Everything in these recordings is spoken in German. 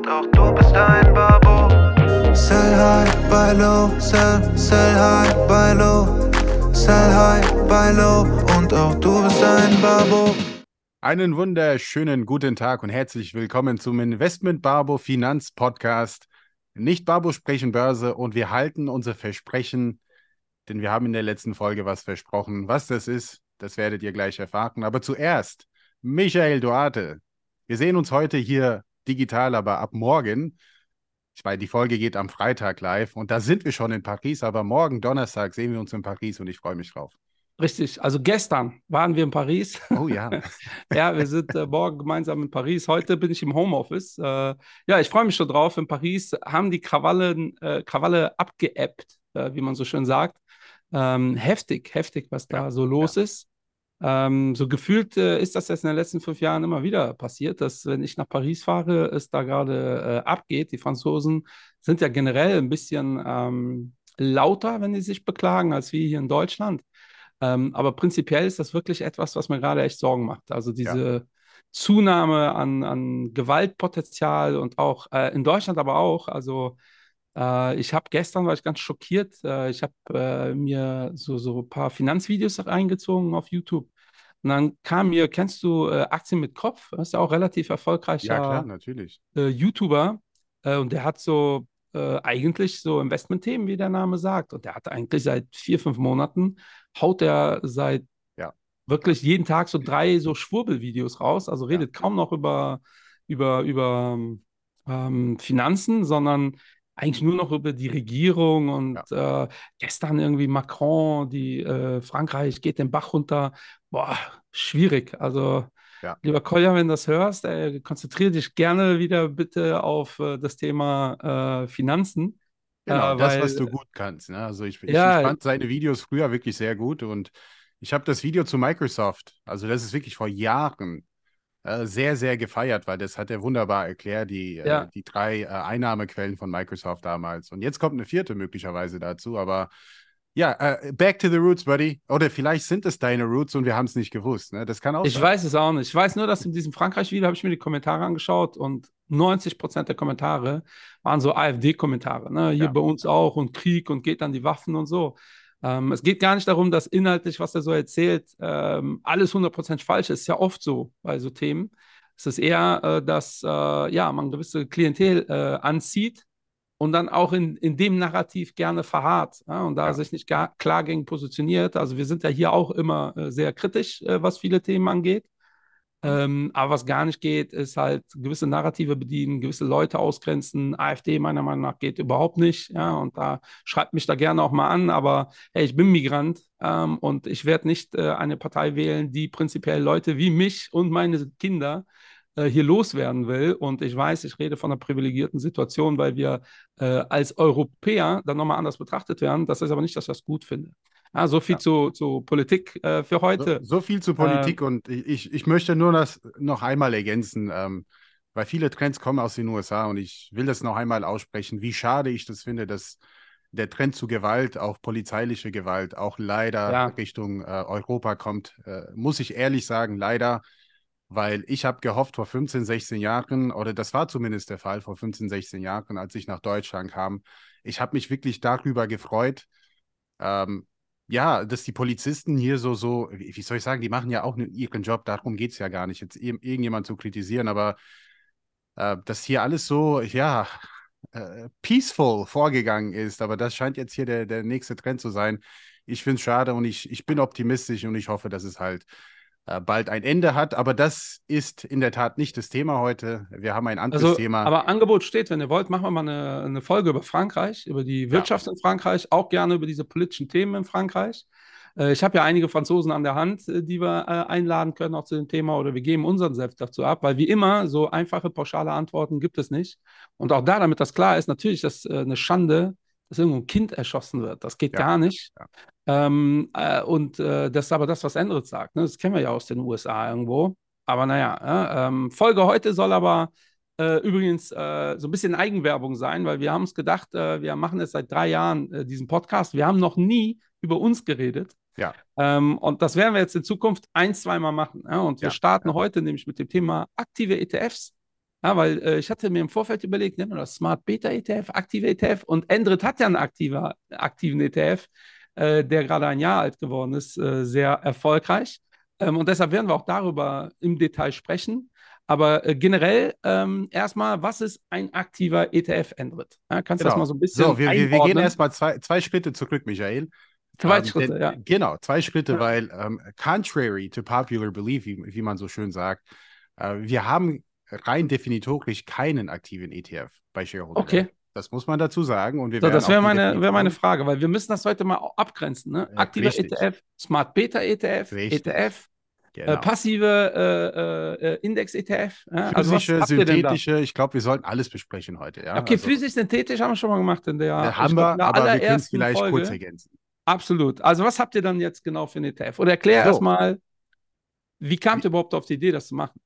und auch du bist ein Babo. Sell high, buy low, sell, sell high, buy low. Sell high, buy low und auch du bist ein Babo. Einen wunderschönen guten Tag und herzlich willkommen zum Investment Barbo Finanz Podcast. Nicht Barbo sprechen Börse und wir halten unser Versprechen, denn wir haben in der letzten Folge was versprochen. Was das ist, das werdet ihr gleich erfahren. Aber zuerst, Michael Duarte. Wir sehen uns heute hier digital, aber ab morgen. Ich meine, die Folge geht am Freitag live und da sind wir schon in Paris, aber morgen, Donnerstag, sehen wir uns in Paris und ich freue mich drauf. Richtig, also gestern waren wir in Paris. Oh ja. ja, wir sind äh, morgen gemeinsam in Paris. Heute bin ich im Homeoffice. Äh, ja, ich freue mich schon drauf. In Paris haben die Krawallen, äh, Krawalle abgeappt, äh, wie man so schön sagt. Ähm, heftig, heftig, was da ja, so los ja. ist. Ähm, so gefühlt äh, ist das jetzt in den letzten fünf Jahren immer wieder passiert, dass wenn ich nach Paris fahre, es da gerade äh, abgeht. Die Franzosen sind ja generell ein bisschen ähm, lauter, wenn sie sich beklagen, als wir hier in Deutschland. Ähm, aber prinzipiell ist das wirklich etwas, was mir gerade echt Sorgen macht. Also diese ja. Zunahme an, an Gewaltpotenzial und auch äh, in Deutschland aber auch. Also äh, ich habe gestern, war ich ganz schockiert, äh, ich habe äh, mir so, so ein paar Finanzvideos reingezogen auf YouTube. Und dann kam mir, kennst du äh, Aktien mit Kopf? Das ist ja auch relativ erfolgreicher ja, klar, natürlich. Äh, YouTuber. Und der hat so eigentlich so Investmentthemen, wie der Name sagt. Und der hat eigentlich seit vier, fünf Monaten, haut er seit ja. wirklich jeden Tag so drei so Schwurbelvideos raus. Also redet ja. kaum noch über, über, über ähm, Finanzen, sondern eigentlich nur noch über die Regierung und ja. äh, gestern irgendwie Macron, die äh, Frankreich geht den Bach runter. Boah, schwierig. Also, ja. lieber Kolja, wenn du das hörst, äh, konzentriere dich gerne wieder bitte auf äh, das Thema äh, Finanzen. Genau, das, weil, was du gut kannst. Ne? Also ich, ich, ja, ich fand seine Videos früher wirklich sehr gut und ich habe das Video zu Microsoft, also das ist wirklich vor Jahren, äh, sehr, sehr gefeiert, weil das hat er wunderbar erklärt, die, äh, ja. äh, die drei äh, Einnahmequellen von Microsoft damals. Und jetzt kommt eine vierte möglicherweise dazu, aber ja, uh, back to the roots, buddy. Oder vielleicht sind es deine Roots und wir haben es nicht gewusst. Ne? Das kann auch Ich sein. weiß es auch nicht. Ich weiß nur, dass in diesem Frankreich-Video habe ich mir die Kommentare angeschaut und 90 Prozent der Kommentare waren so AfD-Kommentare. Ne? Hier ja. bei uns auch und Krieg und geht an die Waffen und so. Ähm, es geht gar nicht darum, dass inhaltlich, was er so erzählt, ähm, alles 100% falsch ist. Ist ja oft so bei so Themen. Es ist eher, äh, dass äh, ja, man gewisse Klientel äh, anzieht und dann auch in, in dem Narrativ gerne verharrt ja, und da ja. sich nicht gar, klar gegen positioniert. Also wir sind ja hier auch immer äh, sehr kritisch, äh, was viele Themen angeht. Ähm, aber was gar nicht geht, ist halt gewisse Narrative bedienen, gewisse Leute ausgrenzen. AfD meiner Meinung nach geht überhaupt nicht. Ja, und da schreibt mich da gerne auch mal an. Aber hey, ich bin Migrant ähm, und ich werde nicht äh, eine Partei wählen, die prinzipiell Leute wie mich und meine Kinder äh, hier loswerden will. Und ich weiß, ich rede von einer privilegierten Situation, weil wir äh, als Europäer dann nochmal anders betrachtet werden. Das ist aber nicht, dass ich das gut finde. Ja, so viel ja. zu, zu Politik äh, für heute. So, so viel zu Politik ähm, und ich, ich möchte nur das noch einmal ergänzen, ähm, weil viele Trends kommen aus den USA und ich will das noch einmal aussprechen, wie schade ich das finde, dass der Trend zu Gewalt, auch polizeiliche Gewalt, auch leider ja. Richtung äh, Europa kommt. Äh, muss ich ehrlich sagen, leider, weil ich habe gehofft vor 15, 16 Jahren, oder das war zumindest der Fall vor 15, 16 Jahren, als ich nach Deutschland kam, ich habe mich wirklich darüber gefreut, ähm, ja, dass die Polizisten hier so, so, wie soll ich sagen, die machen ja auch ihren Job, darum geht es ja gar nicht, jetzt irgendjemand zu kritisieren, aber äh, dass hier alles so, ja, äh, peaceful vorgegangen ist, aber das scheint jetzt hier der, der nächste Trend zu sein. Ich finde es schade und ich, ich bin optimistisch und ich hoffe, dass es halt bald ein Ende hat. Aber das ist in der Tat nicht das Thema heute. Wir haben ein anderes also, Thema. Aber Angebot steht, wenn ihr wollt, machen wir mal eine, eine Folge über Frankreich, über die Wirtschaft ja. in Frankreich, auch gerne über diese politischen Themen in Frankreich. Äh, ich habe ja einige Franzosen an der Hand, äh, die wir einladen können auch zu dem Thema oder wir geben unseren Selbst dazu ab, weil wie immer so einfache, pauschale Antworten gibt es nicht. Und auch da, damit das klar ist, natürlich ist das eine Schande, dass irgendwo ein Kind erschossen wird. Das geht ja. gar nicht. Ja. Ähm, äh, und äh, das ist aber das, was Endrit sagt. Ne? Das kennen wir ja aus den USA irgendwo. Aber naja, ähm, Folge heute soll aber äh, übrigens äh, so ein bisschen Eigenwerbung sein, weil wir haben uns gedacht, äh, wir machen jetzt seit drei Jahren äh, diesen Podcast. Wir haben noch nie über uns geredet. Ja. Ähm, und das werden wir jetzt in Zukunft ein, zweimal machen. Ja? Und wir starten ja. heute nämlich mit dem Thema aktive ETFs. Ja, weil äh, ich hatte mir im Vorfeld überlegt, nehmen wir das Smart Beta ETF, aktive ETF und Endrit hat ja einen aktiver, aktiven ETF, äh, der gerade ein Jahr alt geworden ist, äh, sehr erfolgreich. Ähm, und deshalb werden wir auch darüber im Detail sprechen. Aber äh, generell ähm, erstmal, was ist ein aktiver ETF, Endrit? Ja, kannst du Genau. das mal so ein bisschen So, wir, wir, wir gehen erstmal zwei, zwei Schritte zurück, Michael. Zwei Ähm, Schritte, denn- ja. Genau, zwei Schritte, weil ähm, contrary to popular belief, wie, wie man so schön sagt, äh, wir haben rein definitorisch keinen aktiven ETF bei Shareholder. Okay. Das muss man dazu sagen. Und wir So, das wäre meine, wäre meine Frage, weil wir müssen das heute mal abgrenzen. Ne? Aktiver richtig. ETF, Smart Beta ETF, Richtig. ETF, Genau. äh, passive äh, äh, Index-ETF. Ja? Also Physische, synthetische, ich glaube, wir sollten alles besprechen heute. Ja? Okay, Also, physisch, synthetisch haben wir schon mal gemacht in der, äh, haben wir, aber wir können es vielleicht Folge. kurz ergänzen. Absolut. Also was habt ihr dann jetzt genau für einen ETF? Oder erklär So. erstmal, wie kamt ihr überhaupt auf die Idee, das zu machen?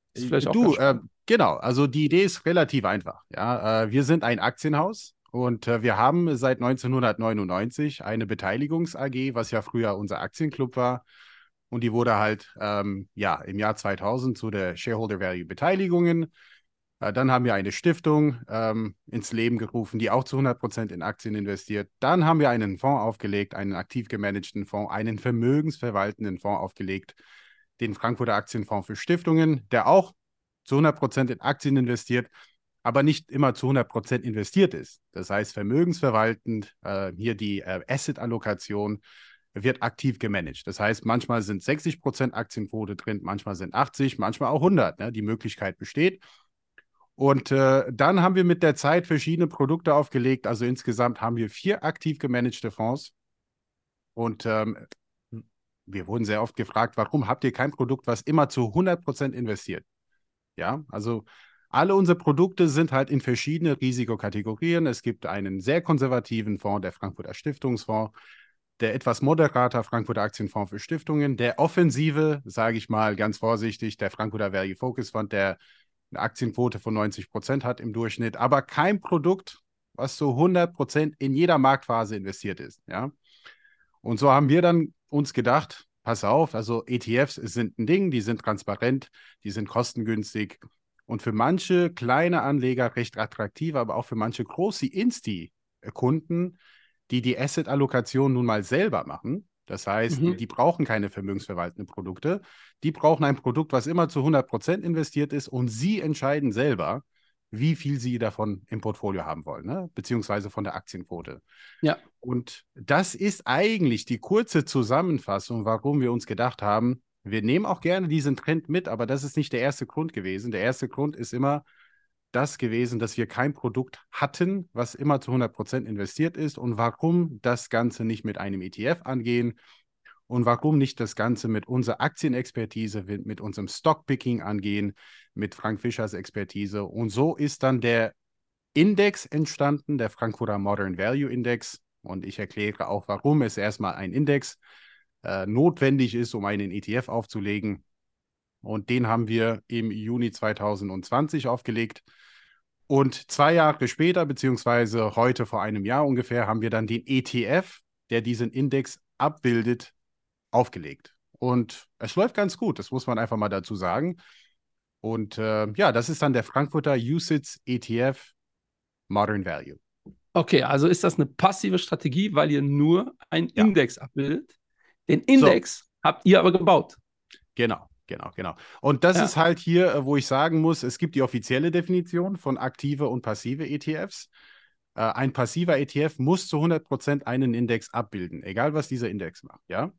Auch Du, äh, genau, also die Idee ist relativ einfach. Ja, äh, wir sind ein Aktienhaus und äh, wir haben seit 1999 eine Beteiligungs AG, was ja früher unser Aktienclub war. Und die wurde halt ähm, ja im Jahr 2000 zu der Shareholder Value Beteiligungen. Äh, dann haben wir eine Stiftung ähm, ins Leben gerufen, die auch zu 100 Prozent in Aktien investiert. Dann haben wir einen Fonds aufgelegt, einen aktiv gemanagten Fonds, einen vermögensverwaltenden Fonds aufgelegt, den Frankfurter Aktienfonds für Stiftungen, der auch zu 100 Prozent in Aktien investiert, aber nicht immer zu 100 Prozent investiert ist. Das heißt, vermögensverwaltend, äh, hier die äh, Asset-Allokation wird aktiv gemanagt. Das heißt, manchmal sind 60 Prozent Aktienquote drin, manchmal sind 80, manchmal auch 100. Ne? Die Möglichkeit besteht. Und äh, dann haben wir mit der Zeit verschiedene Produkte aufgelegt. Also insgesamt haben wir vier aktiv gemanagte Fonds. Und ähm, wir wurden sehr oft gefragt, warum habt ihr kein Produkt, was immer zu 100% investiert? Ja, also alle unsere Produkte sind halt in verschiedene Risikokategorien. Es gibt einen sehr konservativen Fonds, der Frankfurter Stiftungsfonds, der etwas moderater Frankfurter Aktienfonds für Stiftungen, der offensive, sage ich mal ganz vorsichtig, der Frankfurter Value Focus Fund, der eine Aktienquote von 90 Prozent hat im Durchschnitt, aber kein Produkt, was zu 100 Prozent in jeder Marktphase investiert ist. Ja, und so haben wir dann uns gedacht, pass auf, also ETFs sind ein Ding, die sind transparent, die sind kostengünstig und für manche kleine Anleger recht attraktiv, aber auch für manche große Insti-Kunden, die die Asset-Allokation nun mal selber machen. Das heißt, Mhm. die brauchen keine vermögensverwaltenden Produkte. Die brauchen ein Produkt, was immer zu 100% investiert ist und sie entscheiden selber, wie viel sie davon im Portfolio haben wollen, ne? beziehungsweise von der Aktienquote. Ja. Und das ist eigentlich die kurze Zusammenfassung, warum wir uns gedacht haben, wir nehmen auch gerne diesen Trend mit, aber das ist nicht der erste Grund gewesen. Der erste Grund ist immer das gewesen, dass wir kein Produkt hatten, was immer zu 100% investiert ist und warum das Ganze nicht mit einem ETF angehen und warum nicht das Ganze mit unserer Aktienexpertise, mit, mit unserem Stockpicking angehen, mit Frank Fischers Expertise. Und so ist dann der Index entstanden, der Frankfurter Modern Value Index. Und ich erkläre auch, warum es erstmal ein Index äh, notwendig ist, um einen ETF aufzulegen. Und den haben wir im Juni 2020 aufgelegt. Und zwei Jahre später, beziehungsweise heute vor einem Jahr ungefähr, haben wir dann den ETF, der diesen Index abbildet, aufgelegt. Und es läuft ganz gut, das muss man einfach mal dazu sagen. Und äh, ja, das ist dann der Frankfurter USITS ETF Modern Value. Okay, also ist das eine passive Strategie, weil ihr nur einen Ja. Index abbildet. Den Index habt ihr aber gebaut. Genau, genau, genau. Und das Ja. ist halt hier, äh, wo ich sagen muss, es gibt die offizielle Definition von aktive und passive ETFs. Äh, ein passiver ETF muss zu 100% einen Index abbilden, egal was dieser Index macht, ja?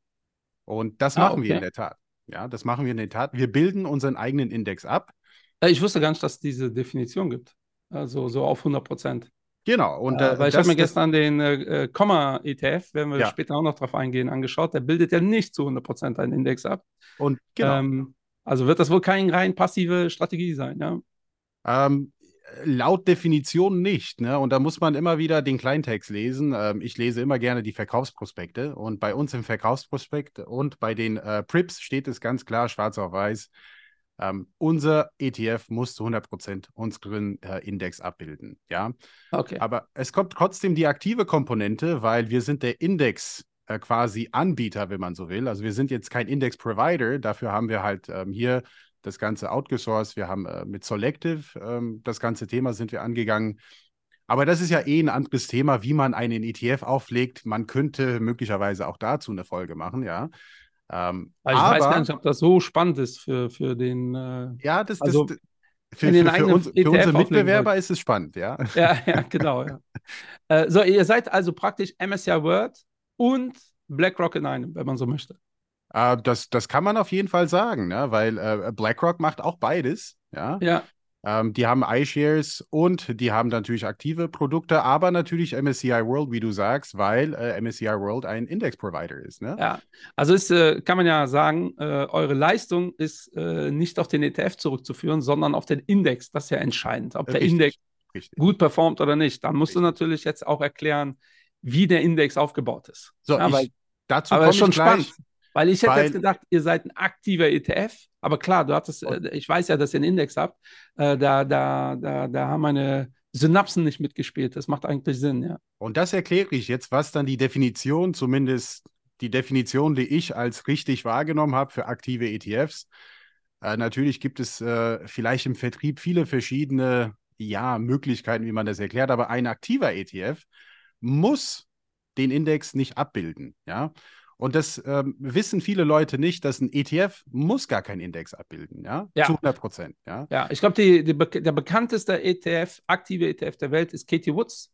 Und das Ah, machen wir okay. in der Tat. Ja, das machen wir in der Tat. Wir bilden unseren eigenen Index ab. Äh, Ich wusste gar nicht, dass es diese Definition gibt. Also so auf 100 Prozent. Genau. Und, Äh, äh, weil ich habe mir gestern den äh, äh, Komma-ETF, werden wir Ja. später auch noch drauf eingehen, angeschaut. Der bildet ja nicht zu 100 Prozent einen Index ab. und genau. Ähm, also wird das wohl keine rein passive Strategie sein, ja? Ähm, laut Definition nicht. Ne? Und da muss man immer wieder den Kleintext lesen. Ähm, ich lese immer gerne die Verkaufsprospekte. Und bei uns im Verkaufsprospekt und bei den äh, Prips steht es ganz klar, schwarz auf weiß, ähm, unser ETF muss zu 100% unseren äh, Index abbilden. Ja? Okay. Aber es kommt trotzdem die aktive Komponente, weil wir sind der Index äh, quasi Anbieter, wenn man so will. Also wir sind jetzt kein Index-Provider. Dafür haben wir halt ähm, hier das Ganze outgesourced. Wir haben äh, mit Selective ähm, das ganze Thema sind wir angegangen. Aber das ist ja eh ein anderes Thema, wie man einen ETF auflegt. Man könnte möglicherweise auch dazu eine Folge machen, ja. Ähm, also ich aber, weiß gar nicht, ob das so spannend ist für, für den. Äh, ja, das, also, das, für, für, für, uns, für unsere Mitbewerber ist es spannend, ja. Ja, ja genau. Ja. äh, so, ihr seid also praktisch MSCI World und BlackRock in einem, wenn man so möchte. Äh, das, das kann man auf jeden Fall sagen, ne? weil äh, BlackRock macht auch beides. Ja. ja. Ähm, die haben iShares und die haben natürlich aktive Produkte, aber natürlich MSCI World, wie du sagst, weil äh, MSCI World ein Index-Provider ist. Ne? Ja, also ist, äh, kann man ja sagen, äh, eure Leistung ist äh, nicht auf den ETF zurückzuführen, sondern auf den Index. Das ist ja entscheidend, ob der Richtig. Index Richtig. gut performt oder nicht. Dann musst Richtig. du natürlich jetzt auch erklären, wie der Index aufgebaut ist. So, ja, ich, dazu komme ich schon gleich. spannend. Weil ich hätte Weil, jetzt gedacht, ihr seid ein aktiver ETF, aber klar, du hattest, äh, ich weiß ja, dass ihr einen Index habt, äh, da, da, da, da haben meine Synapsen nicht mitgespielt. Das macht eigentlich Sinn, ja. Und das erkläre ich jetzt, was dann die Definition, zumindest die Definition, die ich als richtig wahrgenommen habe für aktive ETFs. Äh, natürlich gibt es äh, vielleicht im Vertrieb viele verschiedene ja, Möglichkeiten, wie man das erklärt, aber ein aktiver ETF muss den Index nicht abbilden. Ja? Und das ähm, wissen viele Leute nicht, dass ein ETF muss gar keinen Index abbilden, ja? ja. Zu 100 Prozent, ja. Ja, ich glaube, die, die, der bekannteste ETF, aktive ETF der Welt ist Katie Woods.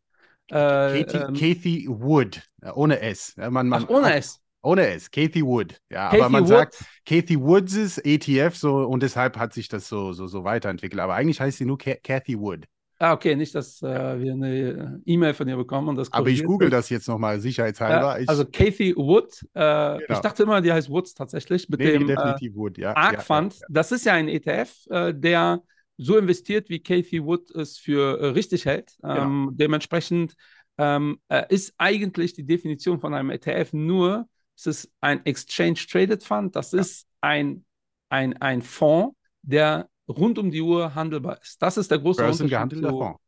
Äh, Katie, ähm, Kathy Wood, ohne S. Man, man, Ach, ohne S. Ohne S, Kathy Wood. Ja, Kathy aber man Wood. sagt Kathy Woods ETF so und deshalb hat sich das so, so, so weiterentwickelt. Aber eigentlich heißt sie nur Kathy Wood. Ah, okay, nicht, dass äh, wir eine E-Mail von ihr bekommen und das Aber ich google das jetzt nochmal sicherheitshalber. Äh, also Kathy Wood, äh, genau. ich dachte immer, die heißt Woods tatsächlich, mit nee, dem definitiv Wood, ja. ARK Fund. Ja, ja. Das ist ja ein ETF, äh, der so investiert, wie Kathy Wood es für äh, richtig hält. Ähm, genau. Dementsprechend ähm, äh, ist eigentlich die Definition von einem ETF nur, es ist ein Exchange Traded Fund, das ja. ist ein, ein, ein Fonds, der rund um die Uhr handelbar ist. Das ist der große Börsengehandelter Fonds.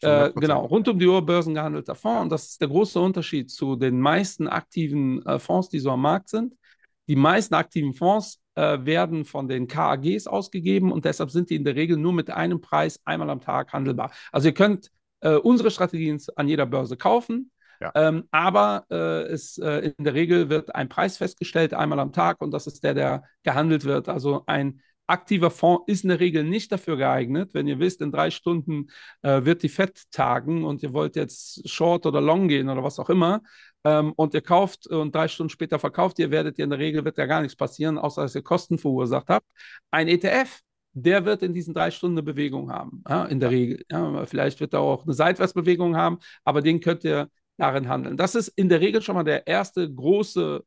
Äh, genau, rund um die Uhr börsengehandelter Fonds. Und das ist der große Unterschied zu den meisten aktiven äh, Fonds, die so am Markt sind. Die meisten aktiven Fonds äh, werden von den KAGs ausgegeben und deshalb sind die in der Regel nur mit einem Preis einmal am Tag handelbar. Also ihr könnt äh, unsere Strategien an jeder Börse kaufen. Ja. Ähm, aber äh, es, äh, in der Regel wird ein Preis festgestellt, einmal am Tag, und das ist der, der gehandelt wird. Also ein aktiver Fonds ist in der Regel nicht dafür geeignet. Wenn ihr wisst, in drei Stunden äh, wird die FED tagen und ihr wollt jetzt Short oder Long gehen oder was auch immer ähm, und ihr kauft und drei Stunden später verkauft ihr, werdet ihr in der Regel, wird ja gar nichts passieren, außer dass ihr Kosten verursacht habt. Ein ETF, der wird in diesen drei Stunden eine Bewegung haben, ja, in der Regel. Ja, vielleicht wird er auch eine Seitwärtsbewegung haben, aber den könnt ihr darin handeln. Das ist in der Regel schon mal der erste große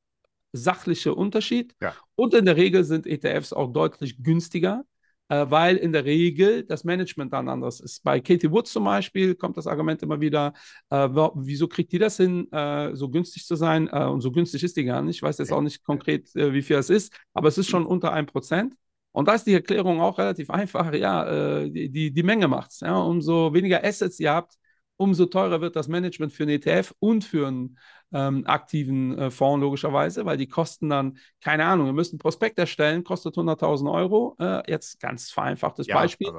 sachliche Unterschied. Ja. Und in der Regel sind ETFs auch deutlich günstiger, äh, weil in der Regel das Management dann anders ist. Bei Katie Woods zum Beispiel kommt das Argument immer wieder, äh, wieso kriegt die das hin, äh, so günstig zu sein? Äh, und so günstig ist die gar nicht. Ich weiß jetzt auch nicht konkret, äh, wie viel es ist, aber es ist schon unter 1%. Und da ist die Erklärung auch relativ einfach. Ja, äh, die, die, die Menge macht es. Ja? Umso weniger Assets ihr habt, umso teurer wird das Management für einen ETF und für einen ähm, aktiven äh, Fonds logischerweise, weil die kosten dann, keine Ahnung, wir müssen ein Prospekt erstellen, kostet 100.000 Euro. Äh, jetzt ganz vereinfachtes ja, Beispiel.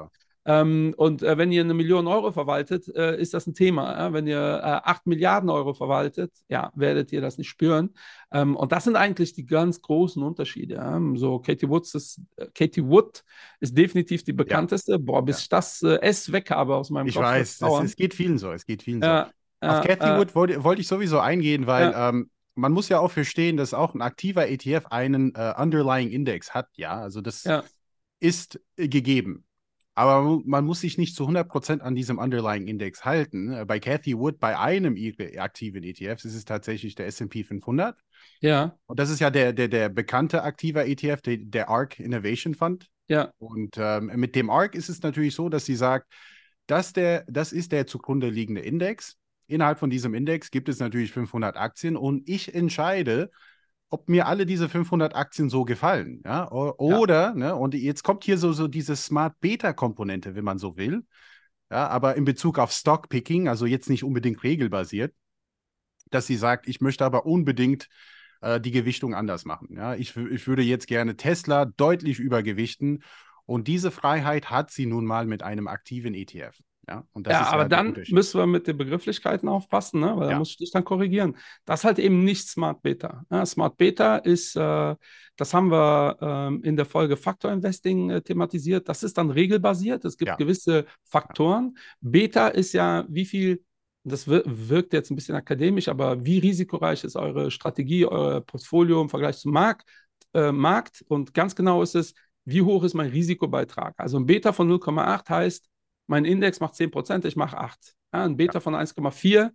Ähm, und äh, wenn ihr eine Million Euro verwaltet, äh, ist das ein Thema. Äh? Wenn ihr äh, 8 Milliarden Euro verwaltet, ja, werdet ihr das nicht spüren. Ähm, und das sind eigentlich die ganz großen Unterschiede. Ja? So, Katie, Woods ist, äh, Katie Wood ist definitiv die bekannteste. Ja. Boah, bis ja. ich das äh, S weg habe aus meinem ich Kopf. Ich weiß, es, es, geht vielen so. Es geht vielen so. Auf Cathy Wood wollte, wollte ich sowieso eingehen, weil ähm, man muss ja auch verstehen, dass auch ein aktiver ETF einen Underlying Index hat. Ja, also das ist gegeben. Aber man muss sich nicht zu 100% an diesem Underlying Index halten. Äh, bei Cathy Wood, bei einem ihrer aktiven ETFs, ist es tatsächlich der SP 500. Ja. Und das ist ja der, der, der bekannte aktiver ETF, der, der ARC Innovation Fund. Ja. Und ähm, mit dem ARC ist es natürlich so, dass sie sagt, dass der, das ist der zugrunde liegende Index. Innerhalb von diesem Index gibt es natürlich 500 Aktien und ich entscheide, ob mir alle diese 500 Aktien so gefallen. Ja? Oder, ja. Ne, und jetzt kommt hier so, so diese Smart Beta-Komponente, wenn man so will. Ja, aber in Bezug auf Stockpicking, also jetzt nicht unbedingt regelbasiert, dass sie sagt, ich möchte aber unbedingt äh, die Gewichtung anders machen. Ja? Ich, ich würde jetzt gerne Tesla deutlich übergewichten Und diese Freiheit hat sie nun mal mit einem aktiven ETF. Ja, ja aber ja dann müssen wir mit den Begrifflichkeiten aufpassen, ne? weil ja. da muss ich dich dann korrigieren. Das ist halt eben nicht Smart Beta. Ja, Smart Beta ist, äh, das haben wir ähm, in der Folge Faktor Investing äh, thematisiert. Das ist dann regelbasiert. Es gibt gewisse Faktoren. Beta ist ja, wie viel, das wirkt jetzt ein bisschen akademisch, aber wie risikoreich ist eure Strategie, euer Portfolio im Vergleich zum Markt? Äh, Markt? Und ganz genau ist es, wie hoch ist mein Risikobeitrag? Also ein Beta von 0,8 heißt, mein Index macht 10%, ich mache 8. Ja, ein Beta ja. von 1,4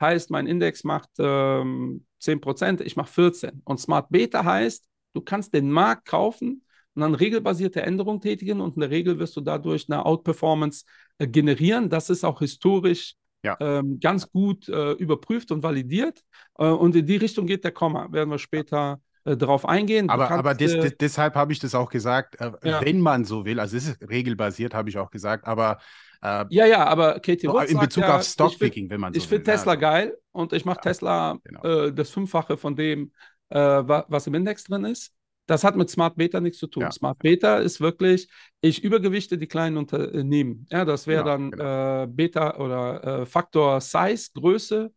heißt, mein Index macht ähm, 10%, ich mache 14. Und Smart Beta heißt, du kannst den Markt kaufen und dann regelbasierte Änderungen tätigen und in der Regel wirst du dadurch eine Outperformance äh, generieren. Das ist auch historisch ja. ähm, ganz gut äh, überprüft und validiert. Äh, und in die Richtung geht der Komma, werden wir später äh, darauf eingehen. Aber, kannst, aber des, äh, des, deshalb habe ich das auch gesagt, äh, ja. wenn man so will, also es ist regelbasiert, habe ich auch gesagt, aber äh, ja, ja, aber Katie Wood in Bezug ja, auf Stockpicking, wenn man so Ich finde Tesla ja. geil und ich mache Tesla genau. äh, das Fünffache von dem, äh, was im Index drin ist. Das hat mit Smart Beta nichts zu tun. Ja. Smart Beta ist wirklich, ich übergewichte die kleinen Unternehmen. Ja, das wäre genau, dann genau. Äh, Beta oder äh, Faktor Size, Größe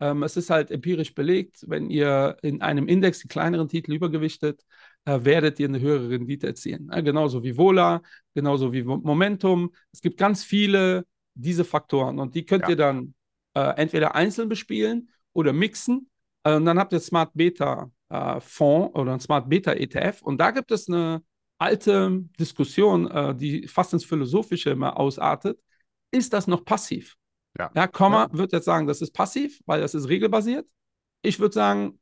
ähm, es ist halt empirisch belegt, wenn ihr in einem Index die kleineren Titel übergewichtet, äh, werdet ihr eine höhere Rendite erzielen. Ja, genauso wie Vola, genauso wie Momentum. Es gibt ganz viele diese Faktoren und die könnt ja. ihr dann äh, entweder einzeln bespielen oder mixen. Äh, und dann habt ihr Smart Beta äh, Fonds oder ein Smart Beta ETF und da gibt es eine alte Diskussion, äh, die fast ins Philosophische immer ausartet. Ist das noch passiv? Ja, ja Komma ja. wird jetzt sagen, das ist passiv, weil das ist regelbasiert. Ich würde sagen,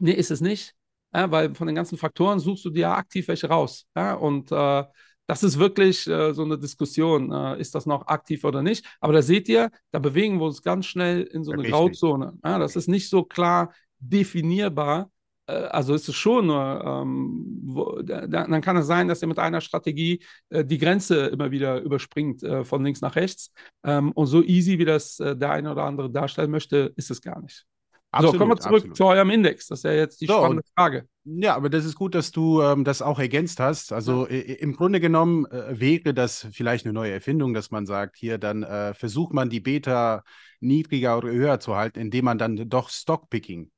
nee, ist es nicht, ja, weil von den ganzen Faktoren suchst du dir ja aktiv welche raus. Und äh, das ist wirklich äh, so eine Diskussion, äh, ist das noch aktiv oder nicht. Aber da seht ihr, da bewegen wir uns ganz schnell in so eine. Grauzone. Ja, das ist nicht so klar definierbar, also ist es schon nur, ähm, wo, da, dann kann es sein, dass er mit einer Strategie äh, die Grenze immer wieder überspringt äh, von links nach rechts. Ähm, und so easy, wie das äh, der eine oder andere darstellen möchte, ist es gar nicht. Absolut, so, kommen wir zurück absolut. zu eurem Index. Das ist ja jetzt die so, spannende Frage. Ja, aber das ist gut, dass du ähm, das auch ergänzt hast. Also ja. im Grunde genommen äh, wäre das vielleicht eine neue Erfindung, dass man sagt, hier dann äh, versucht man die Beta niedriger oder höher zu halten, indem man dann doch Stockpicking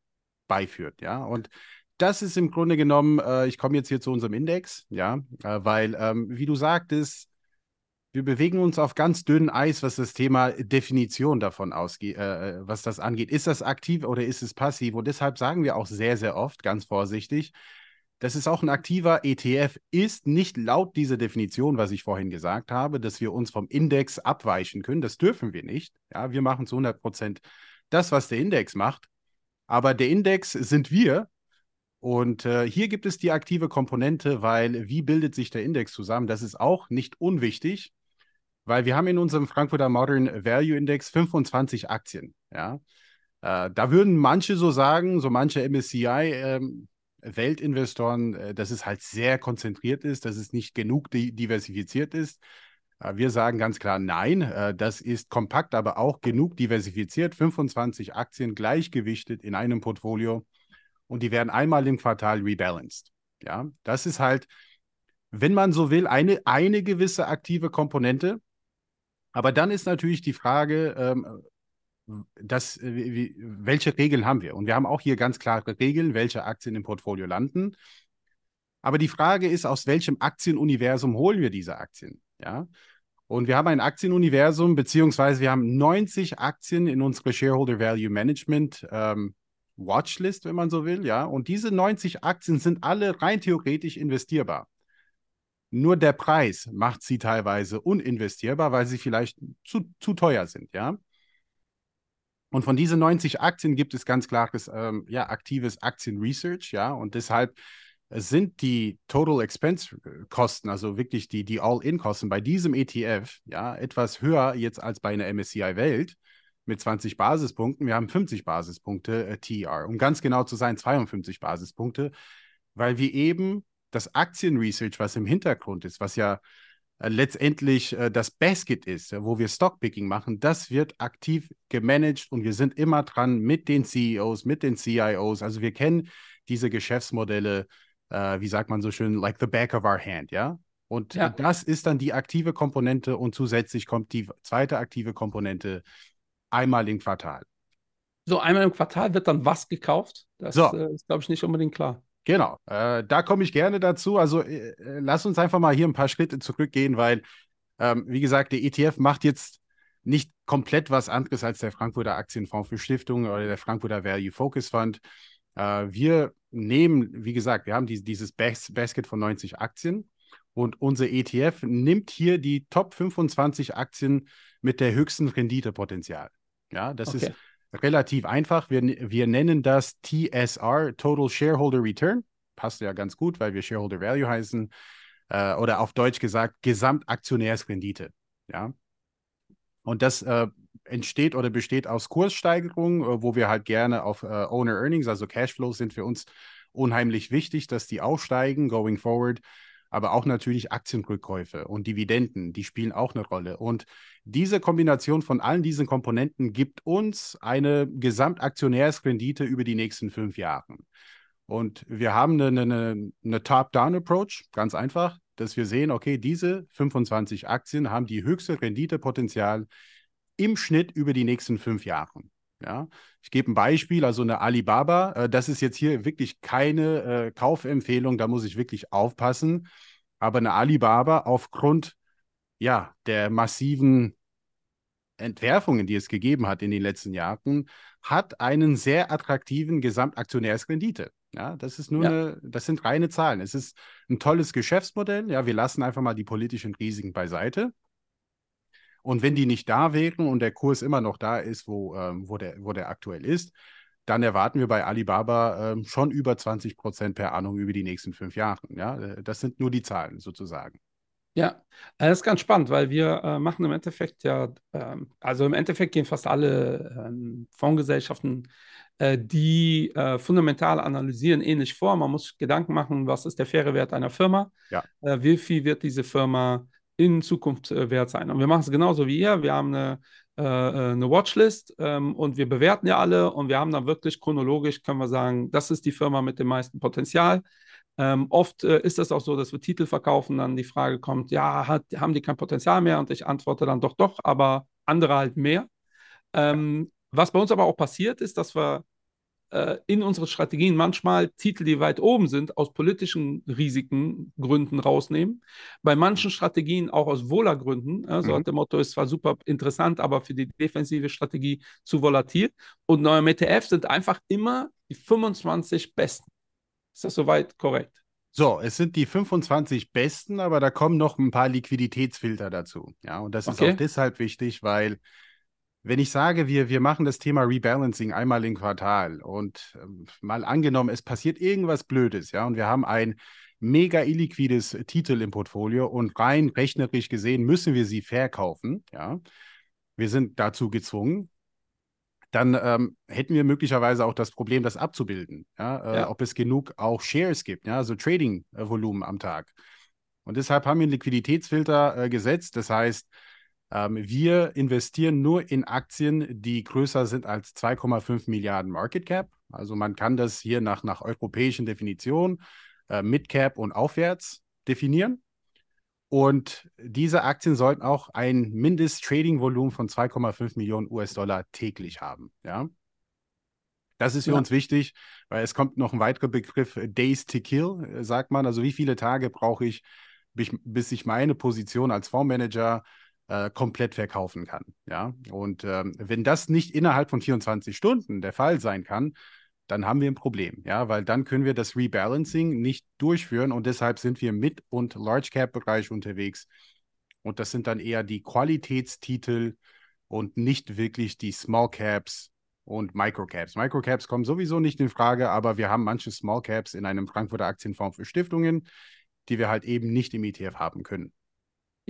beiführt, ja. Und das ist im Grunde genommen, äh, ich komme jetzt hier zu unserem Index, ja, äh, weil, ähm, wie du sagtest, wir bewegen uns auf ganz dünnem Eis, was das Thema Definition davon ausgeht, äh, äh, was das angeht. Ist das aktiv oder ist es passiv? Und deshalb sagen wir auch sehr, sehr oft, ganz vorsichtig, das ist auch ein aktiver ETF, ist nicht laut dieser Definition, was ich vorhin gesagt habe, dass wir uns vom Index abweichen können. Das dürfen wir nicht. Ja, wir machen zu 100 Prozent das, was der Index macht. Aber der Index sind wir. Und äh, hier gibt es die aktive Komponente, weil wie bildet sich der Index zusammen? Das ist auch nicht unwichtig, weil wir haben in unserem Frankfurter Modern Value Index 25 Aktien. Ja? Äh, da würden manche so sagen, so manche MSCI, äh, Weltinvestoren, äh, dass es halt sehr konzentriert ist, dass es nicht genug diversifiziert ist. Äh, wir sagen ganz klar nein. Äh, das ist kompakt, aber auch genug diversifiziert. 25 Aktien gleichgewichtet in einem Portfolio und die werden einmal im Quartal rebalanced. Ja, das ist halt, wenn man so will, eine, eine gewisse aktive Komponente. Aber dann ist natürlich die Frage, ähm, das, wie, welche Regeln haben wir? Und wir haben auch hier ganz klare Regeln, welche Aktien im Portfolio landen. Aber die Frage ist, aus welchem Aktienuniversum holen wir diese Aktien? Ja. Und wir haben ein Aktienuniversum, beziehungsweise wir haben 90 Aktien in unserer Shareholder Value Management ähm, Watchlist, wenn man so will, ja. Und diese 90 Aktien sind alle rein theoretisch investierbar. Nur der Preis macht sie teilweise uninvestierbar, weil sie vielleicht zu, zu teuer sind, ja. Und von diesen 90 Aktien gibt es ganz klares, ähm, ja, aktives Aktien-Research, ja. Und deshalb sind die Total Expense Kosten, also wirklich die, die All-In-Kosten bei diesem ETF, ja, etwas höher jetzt als bei einer MSCI Welt mit 20 Basispunkten. Wir haben 50 Basispunkte äh, TR, um ganz genau zu sein, 52 Basispunkte, weil wir eben das Aktienresearch, was im Hintergrund ist, was ja äh, letztendlich äh, das Basket ist, wo wir Stockpicking machen, das wird aktiv gemanagt und wir sind immer dran mit den CEOs, mit den CIOs. Also wir kennen diese Geschäftsmodelle äh, wie sagt man so schön, like the back of our hand, ja. Und ja. das ist dann die aktive Komponente und zusätzlich kommt die zweite aktive Komponente einmal im Quartal. So, einmal im Quartal wird dann was gekauft? Das so. äh, ist, glaube ich, nicht unbedingt klar. Genau, äh, da komme ich gerne dazu. Also äh, äh, lass uns einfach mal hier ein paar Schritte zurückgehen, weil, ähm, wie gesagt, der ETF macht jetzt nicht komplett was anderes als der Frankfurter Aktienfonds für Stiftungen oder der Frankfurter Value Focus Fund. Äh, wir nehmen, wie gesagt, wir haben die, dieses Bas Basket von 90 Aktien und unser ETF nimmt hier die Top 25 Aktien mit der höchsten Renditepotenzial. Ja, das okay. ist relativ einfach. Wir, wir nennen das TSR, Total Shareholder Return. Passt ja ganz gut, weil wir Shareholder Value heißen. Äh, oder auf Deutsch gesagt, Gesamtaktionärsrendite. Ja. Und das äh, entsteht oder besteht aus Kurssteigerungen, äh, wo wir halt gerne auf äh, Owner Earnings, also Cashflows, sind für uns unheimlich wichtig, dass die aufsteigen, going forward aber auch natürlich Aktienrückkäufe und Dividenden, die spielen auch eine Rolle. Und diese Kombination von allen diesen Komponenten gibt uns eine Gesamtaktionärsrendite über die nächsten fünf Jahre. Und wir haben eine, eine, eine Top-Down-Approach, ganz einfach, dass wir sehen, okay, diese 25 Aktien haben die höchste Renditepotenzial im Schnitt über die nächsten fünf Jahre. Ja, ich gebe ein Beispiel, also eine Alibaba, äh, das ist jetzt hier wirklich keine äh, Kaufempfehlung, da muss ich wirklich aufpassen. Aber eine Alibaba aufgrund ja, der massiven Entwerfungen, die es gegeben hat in den letzten Jahren, hat einen sehr attraktiven Gesamtaktionärsrendite. Ja, das ist nur ja. eine, das sind reine Zahlen. Es ist ein tolles Geschäftsmodell. Ja, wir lassen einfach mal die politischen Risiken beiseite. Und wenn die nicht da wären und der Kurs immer noch da ist, wo, ähm, wo, der, wo der aktuell ist, dann erwarten wir bei Alibaba ähm, schon über 20 Prozent per Ahnung über die nächsten fünf Jahre. Ja, äh, das sind nur die Zahlen sozusagen. Ja, äh, das ist ganz spannend, weil wir äh, machen im Endeffekt ja, ähm, also im Endeffekt gehen fast alle ähm, Fondsgesellschaften, äh, die äh, fundamental analysieren, ähnlich vor. Man muss Gedanken machen, was ist der faire Wert einer Firma? Ja. Äh, wie viel wird diese Firma in Zukunft äh, wert sein. Und wir machen es genauso wie ihr. Wir haben eine, äh, äh, eine Watchlist ähm, und wir bewerten ja alle und wir haben dann wirklich chronologisch, können wir sagen, das ist die Firma mit dem meisten Potenzial. Ähm, oft äh, ist es auch so, dass wir Titel verkaufen, dann die Frage kommt, ja, hat, haben die kein Potenzial mehr? Und ich antworte dann doch, doch, aber andere halt mehr. Ähm, was bei uns aber auch passiert ist, dass wir äh, in unsere Strategien manchmal Titel, die weit oben sind, aus politischen Risiken, Gründen rausnehmen. Bei manchen Strategien auch aus Wohlergründen. Ja, so mhm. hat der Motto, ist zwar super interessant, aber für die defensive Strategie zu volatil. Und neue ETF sind einfach immer die 25 besten. Ist das soweit korrekt? So, es sind die 25 besten, aber da kommen noch ein paar Liquiditätsfilter dazu. Ja, und das okay. ist auch deshalb wichtig, weil wenn ich sage, wir, wir machen das Thema Rebalancing einmal im Quartal und ähm, mal angenommen, es passiert irgendwas Blödes, ja, und wir haben ein mega illiquides Titel im Portfolio und rein rechnerisch gesehen müssen wir sie verkaufen, ja, wir sind dazu gezwungen, dann ähm, hätten wir möglicherweise auch das Problem, das abzubilden, ja, äh, ja. ob es genug auch Shares gibt, ja, also Trading-Volumen am Tag. Und deshalb haben wir einen Liquiditätsfilter äh, gesetzt, das heißt, ähm, wir investieren nur in Aktien, die größer sind als 2,5 Milliarden Market Cap. Also man kann das hier nach, nach europäischen Definitionen äh, Mid Cap und aufwärts definieren. Und diese Aktien sollten auch ein Mindest-Trading-Volumen von 2,5 Millionen US-Dollar täglich haben. Ja? Das ist für ja. uns wichtig, weil es kommt noch ein weiterer Begriff, Days to Kill, sagt man. Also wie viele Tage brauche ich, bis ich meine Position als Fondsmanager äh, komplett verkaufen kann. Ja, und ähm, wenn das nicht innerhalb von 24 Stunden der Fall sein kann, dann haben wir ein Problem, ja, weil dann können wir das Rebalancing nicht durchführen und deshalb sind wir mit und Large Cap Bereich unterwegs und das sind dann eher die Qualitätstitel und nicht wirklich die Small Caps und Microcaps. Microcaps kommen sowieso nicht in Frage, aber wir haben manche Small Caps in einem Frankfurter Aktienfonds für Stiftungen, die wir halt eben nicht im ETF haben können.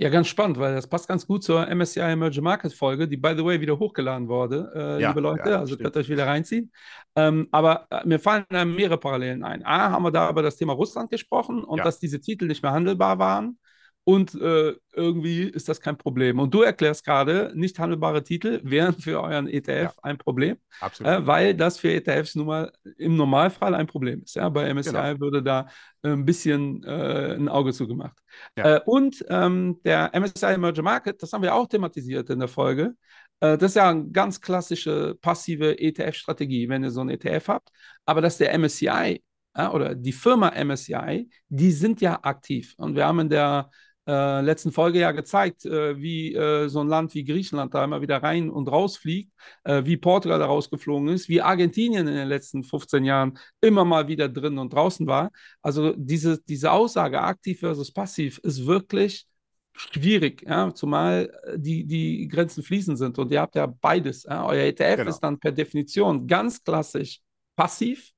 Ja, ganz spannend, weil das passt ganz gut zur MSCI Emerging Market Folge, die by the way wieder hochgeladen wurde, äh, ja, liebe Leute. Ja, also stimmt. könnt ihr euch wieder reinziehen. Ähm, aber äh, mir fallen äh, mehrere Parallelen ein. A, haben wir da über das Thema Russland gesprochen und ja. dass diese Titel nicht mehr handelbar waren. Und äh, irgendwie ist das kein Problem. Und du erklärst gerade, nicht handelbare Titel wären für euren ETF ja, ein Problem, äh, weil das für ETFs nun mal im Normalfall ein Problem ist. Ja? Bei MSCI genau. würde da ein bisschen äh, ein Auge zugemacht. Ja. Äh, und ähm, der MSCI Emerging Market, das haben wir auch thematisiert in der Folge, äh, das ist ja eine ganz klassische passive ETF-Strategie, wenn ihr so einen ETF habt. Aber dass der MSCI oder die Firma MSCI, die sind ja aktiv. Und wir haben in der äh, letzten Folge ja gezeigt, äh, wie äh, so ein Land wie Griechenland da immer wieder rein und raus fliegt, äh, wie Portugal da rausgeflogen ist, wie Argentinien in den letzten 15 Jahren immer mal wieder drin und draußen war. Also diese, diese Aussage aktiv versus passiv ist wirklich schwierig, ja, zumal äh, die, die Grenzen fließend sind und ihr habt ja beides. Ja. Euer ETF genau. ist dann per Definition ganz klassisch passiv,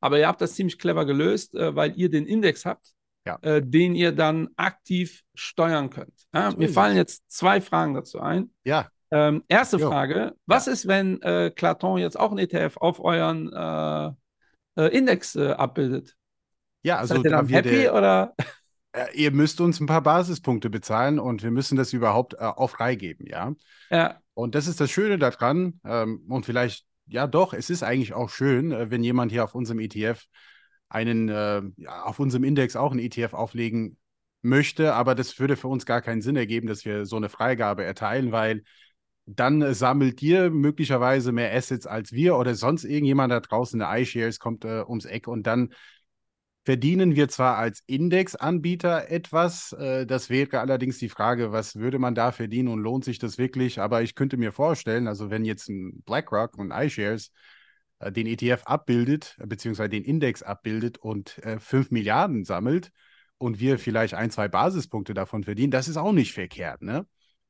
aber ihr habt das ziemlich clever gelöst, äh, weil ihr den Index habt ja. äh, den ihr dann aktiv steuern könnt. Ja, mir fallen jetzt zwei Fragen dazu ein. Ja. Ähm, erste jo. Frage: Was ja. ist, wenn äh, Claton jetzt auch ein ETF auf euren äh, äh, Index äh, abbildet? Ja, also Seid ihr dann happy der, oder? ihr müsst uns ein paar Basispunkte bezahlen und wir müssen das überhaupt äh, auch freigeben, ja. Ja. Und das ist das Schöne daran ähm, und vielleicht, ja doch, es ist eigentlich auch schön, äh, wenn jemand hier auf unserem ETF einen, äh, ja, auf unserem Index auch einen ETF auflegen möchte, aber das würde für uns gar keinen Sinn ergeben, dass wir so eine Freigabe erteilen, weil dann äh, sammelt ihr möglicherweise mehr Assets als wir oder sonst irgendjemand da draußen, der iShares kommt äh, ums Eck und dann verdienen wir zwar als Indexanbieter etwas, äh, das wäre allerdings die Frage, was würde man da verdienen und lohnt sich das wirklich? Aber ich könnte mir vorstellen, also wenn jetzt ein BlackRock und iShares den ETF abbildet, äh, beziehungsweise den Index abbildet und äh, 5 Milliarden sammelt und wir vielleicht ein, zwei Basispunkte davon verdienen, das ist auch nicht verkehrt, ne?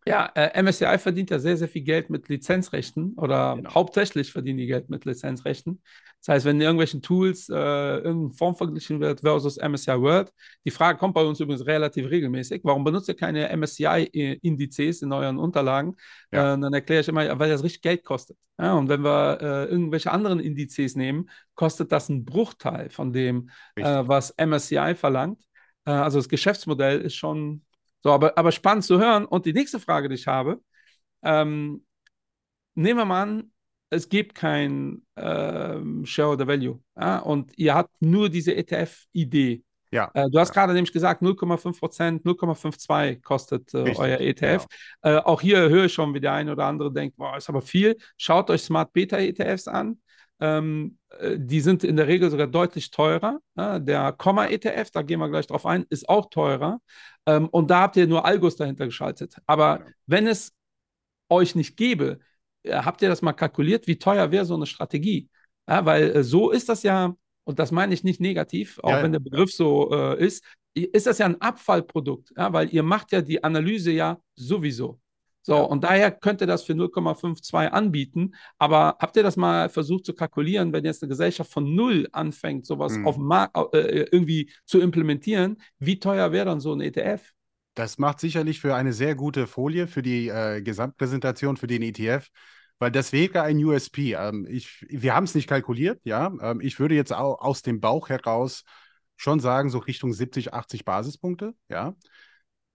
Ja, äh, MSCI verdient ja sehr, sehr viel Geld mit Lizenzrechten oder genau. hauptsächlich verdienen die Geld mit Lizenzrechten. Das heißt, wenn in irgendwelchen Tools äh, irgendeine Form verglichen wird versus MSCI World, die Frage kommt bei uns übrigens relativ regelmäßig, warum benutzt ihr keine MSCI-Indizes in euren Unterlagen? Ja. Äh, dann erkläre ich immer, weil das richtig Geld kostet. Ja, und wenn wir äh, irgendwelche anderen Indizes nehmen, kostet das einen Bruchteil von dem, äh, was MSCI verlangt. Äh, also das Geschäftsmodell ist schon so, aber, aber spannend zu hören. Und die nächste Frage, die ich habe, ähm, nehmen wir mal an, es gibt kein ähm, Shareholder Value ja, und ihr habt nur diese ETF-Idee. Ja, äh, du hast ja. gerade nämlich gesagt, 0,5 Prozent, 0,52 kostet äh, euer ETF. Ja. Äh, auch hier höre ich schon, wie der eine oder andere denkt, boah, ist aber viel. Schaut euch Smart Beta ETFs an. Ähm, äh, die sind in der Regel sogar deutlich teurer. Ja, der Komma-ETF, da gehen wir gleich drauf ein, ist auch teurer. Ähm, und da habt ihr nur Algos dahinter geschaltet. Aber ja. wenn es euch nicht gäbe, äh, habt ihr das mal kalkuliert, wie teuer wäre so eine Strategie? Ja, weil äh, so ist das ja, und das meine ich nicht negativ, auch wenn der Begriff so äh, ist, ist das ja ein Abfallprodukt, weil ihr macht ja die Analyse ja sowieso. So, ja. und daher könnte das für 0,52 anbieten. Aber habt ihr das mal versucht zu kalkulieren, wenn jetzt eine Gesellschaft von null anfängt, sowas hm. auf dem Markt äh, irgendwie zu implementieren? Wie teuer wäre dann so ein ETF? Das macht sicherlich für eine sehr gute Folie für die äh, Gesamtpräsentation für den ETF, weil das wäre ein USP. Ähm, ich, wir haben es nicht kalkuliert, ja. Ähm, ich würde jetzt auch aus dem Bauch heraus schon sagen, so Richtung 70, 80 Basispunkte, ja.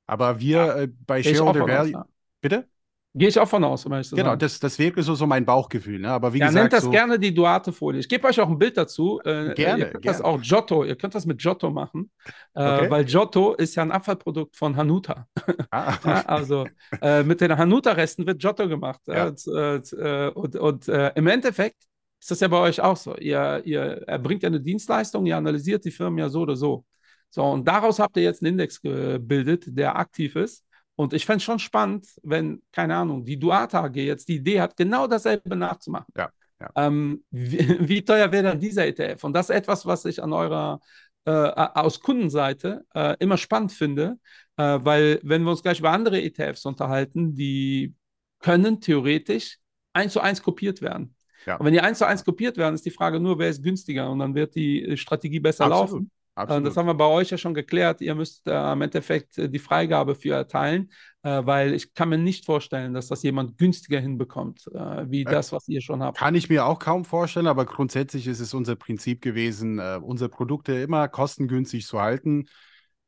Aber wir ja, äh, bei Shareholder Value. Bitte? Gehe ich auch von aus, um Genau, sagen. das, das wäre so, so mein Bauchgefühl. Ne? Aber wie ja, gesagt. nennt das so gerne die Duarte-Folie. Ich gebe euch auch ein Bild dazu. Äh, gerne. Ihr könnt gerne. das auch Giotto, ihr könnt das mit Giotto machen, äh, okay. weil Giotto ist ja ein Abfallprodukt von Hanuta. Ah. ja, also äh, mit den Hanuta-Resten wird Giotto gemacht. Ja. und, äh, und, und äh, im Endeffekt ist das ja bei euch auch so. Ihr, ihr erbringt ja eine Dienstleistung, ihr analysiert die Firmen ja so oder so. So, und daraus habt ihr jetzt einen Index gebildet, der aktiv ist. Und ich fände es schon spannend, wenn, keine Ahnung, die Duata AG jetzt die Idee hat, genau dasselbe nachzumachen. Ja, ja. Ähm, wie, wie, teuer wäre dann dieser ETF? Und das ist etwas, was ich an eurer, äh, aus Kundenseite äh, immer spannend finde, äh, weil wenn wir uns gleich über andere ETFs unterhalten, die können theoretisch eins zu eins kopiert werden. Ja. Und wenn die eins zu eins kopiert werden, ist die Frage nur, wer ist günstiger und dann wird die Strategie besser Absolut. laufen. Äh, Absolut. Das haben wir bei euch ja schon geklärt. Ihr müsst äh, im Endeffekt äh, die Freigabe für erteilen, äh, weil ich kann mir nicht vorstellen, dass das jemand günstiger hinbekommt, äh, wie äh, das, was ihr schon habt. Kann ich mir auch kaum vorstellen, aber grundsätzlich ist es unser Prinzip gewesen, unsere Produkte immer kostengünstig zu halten.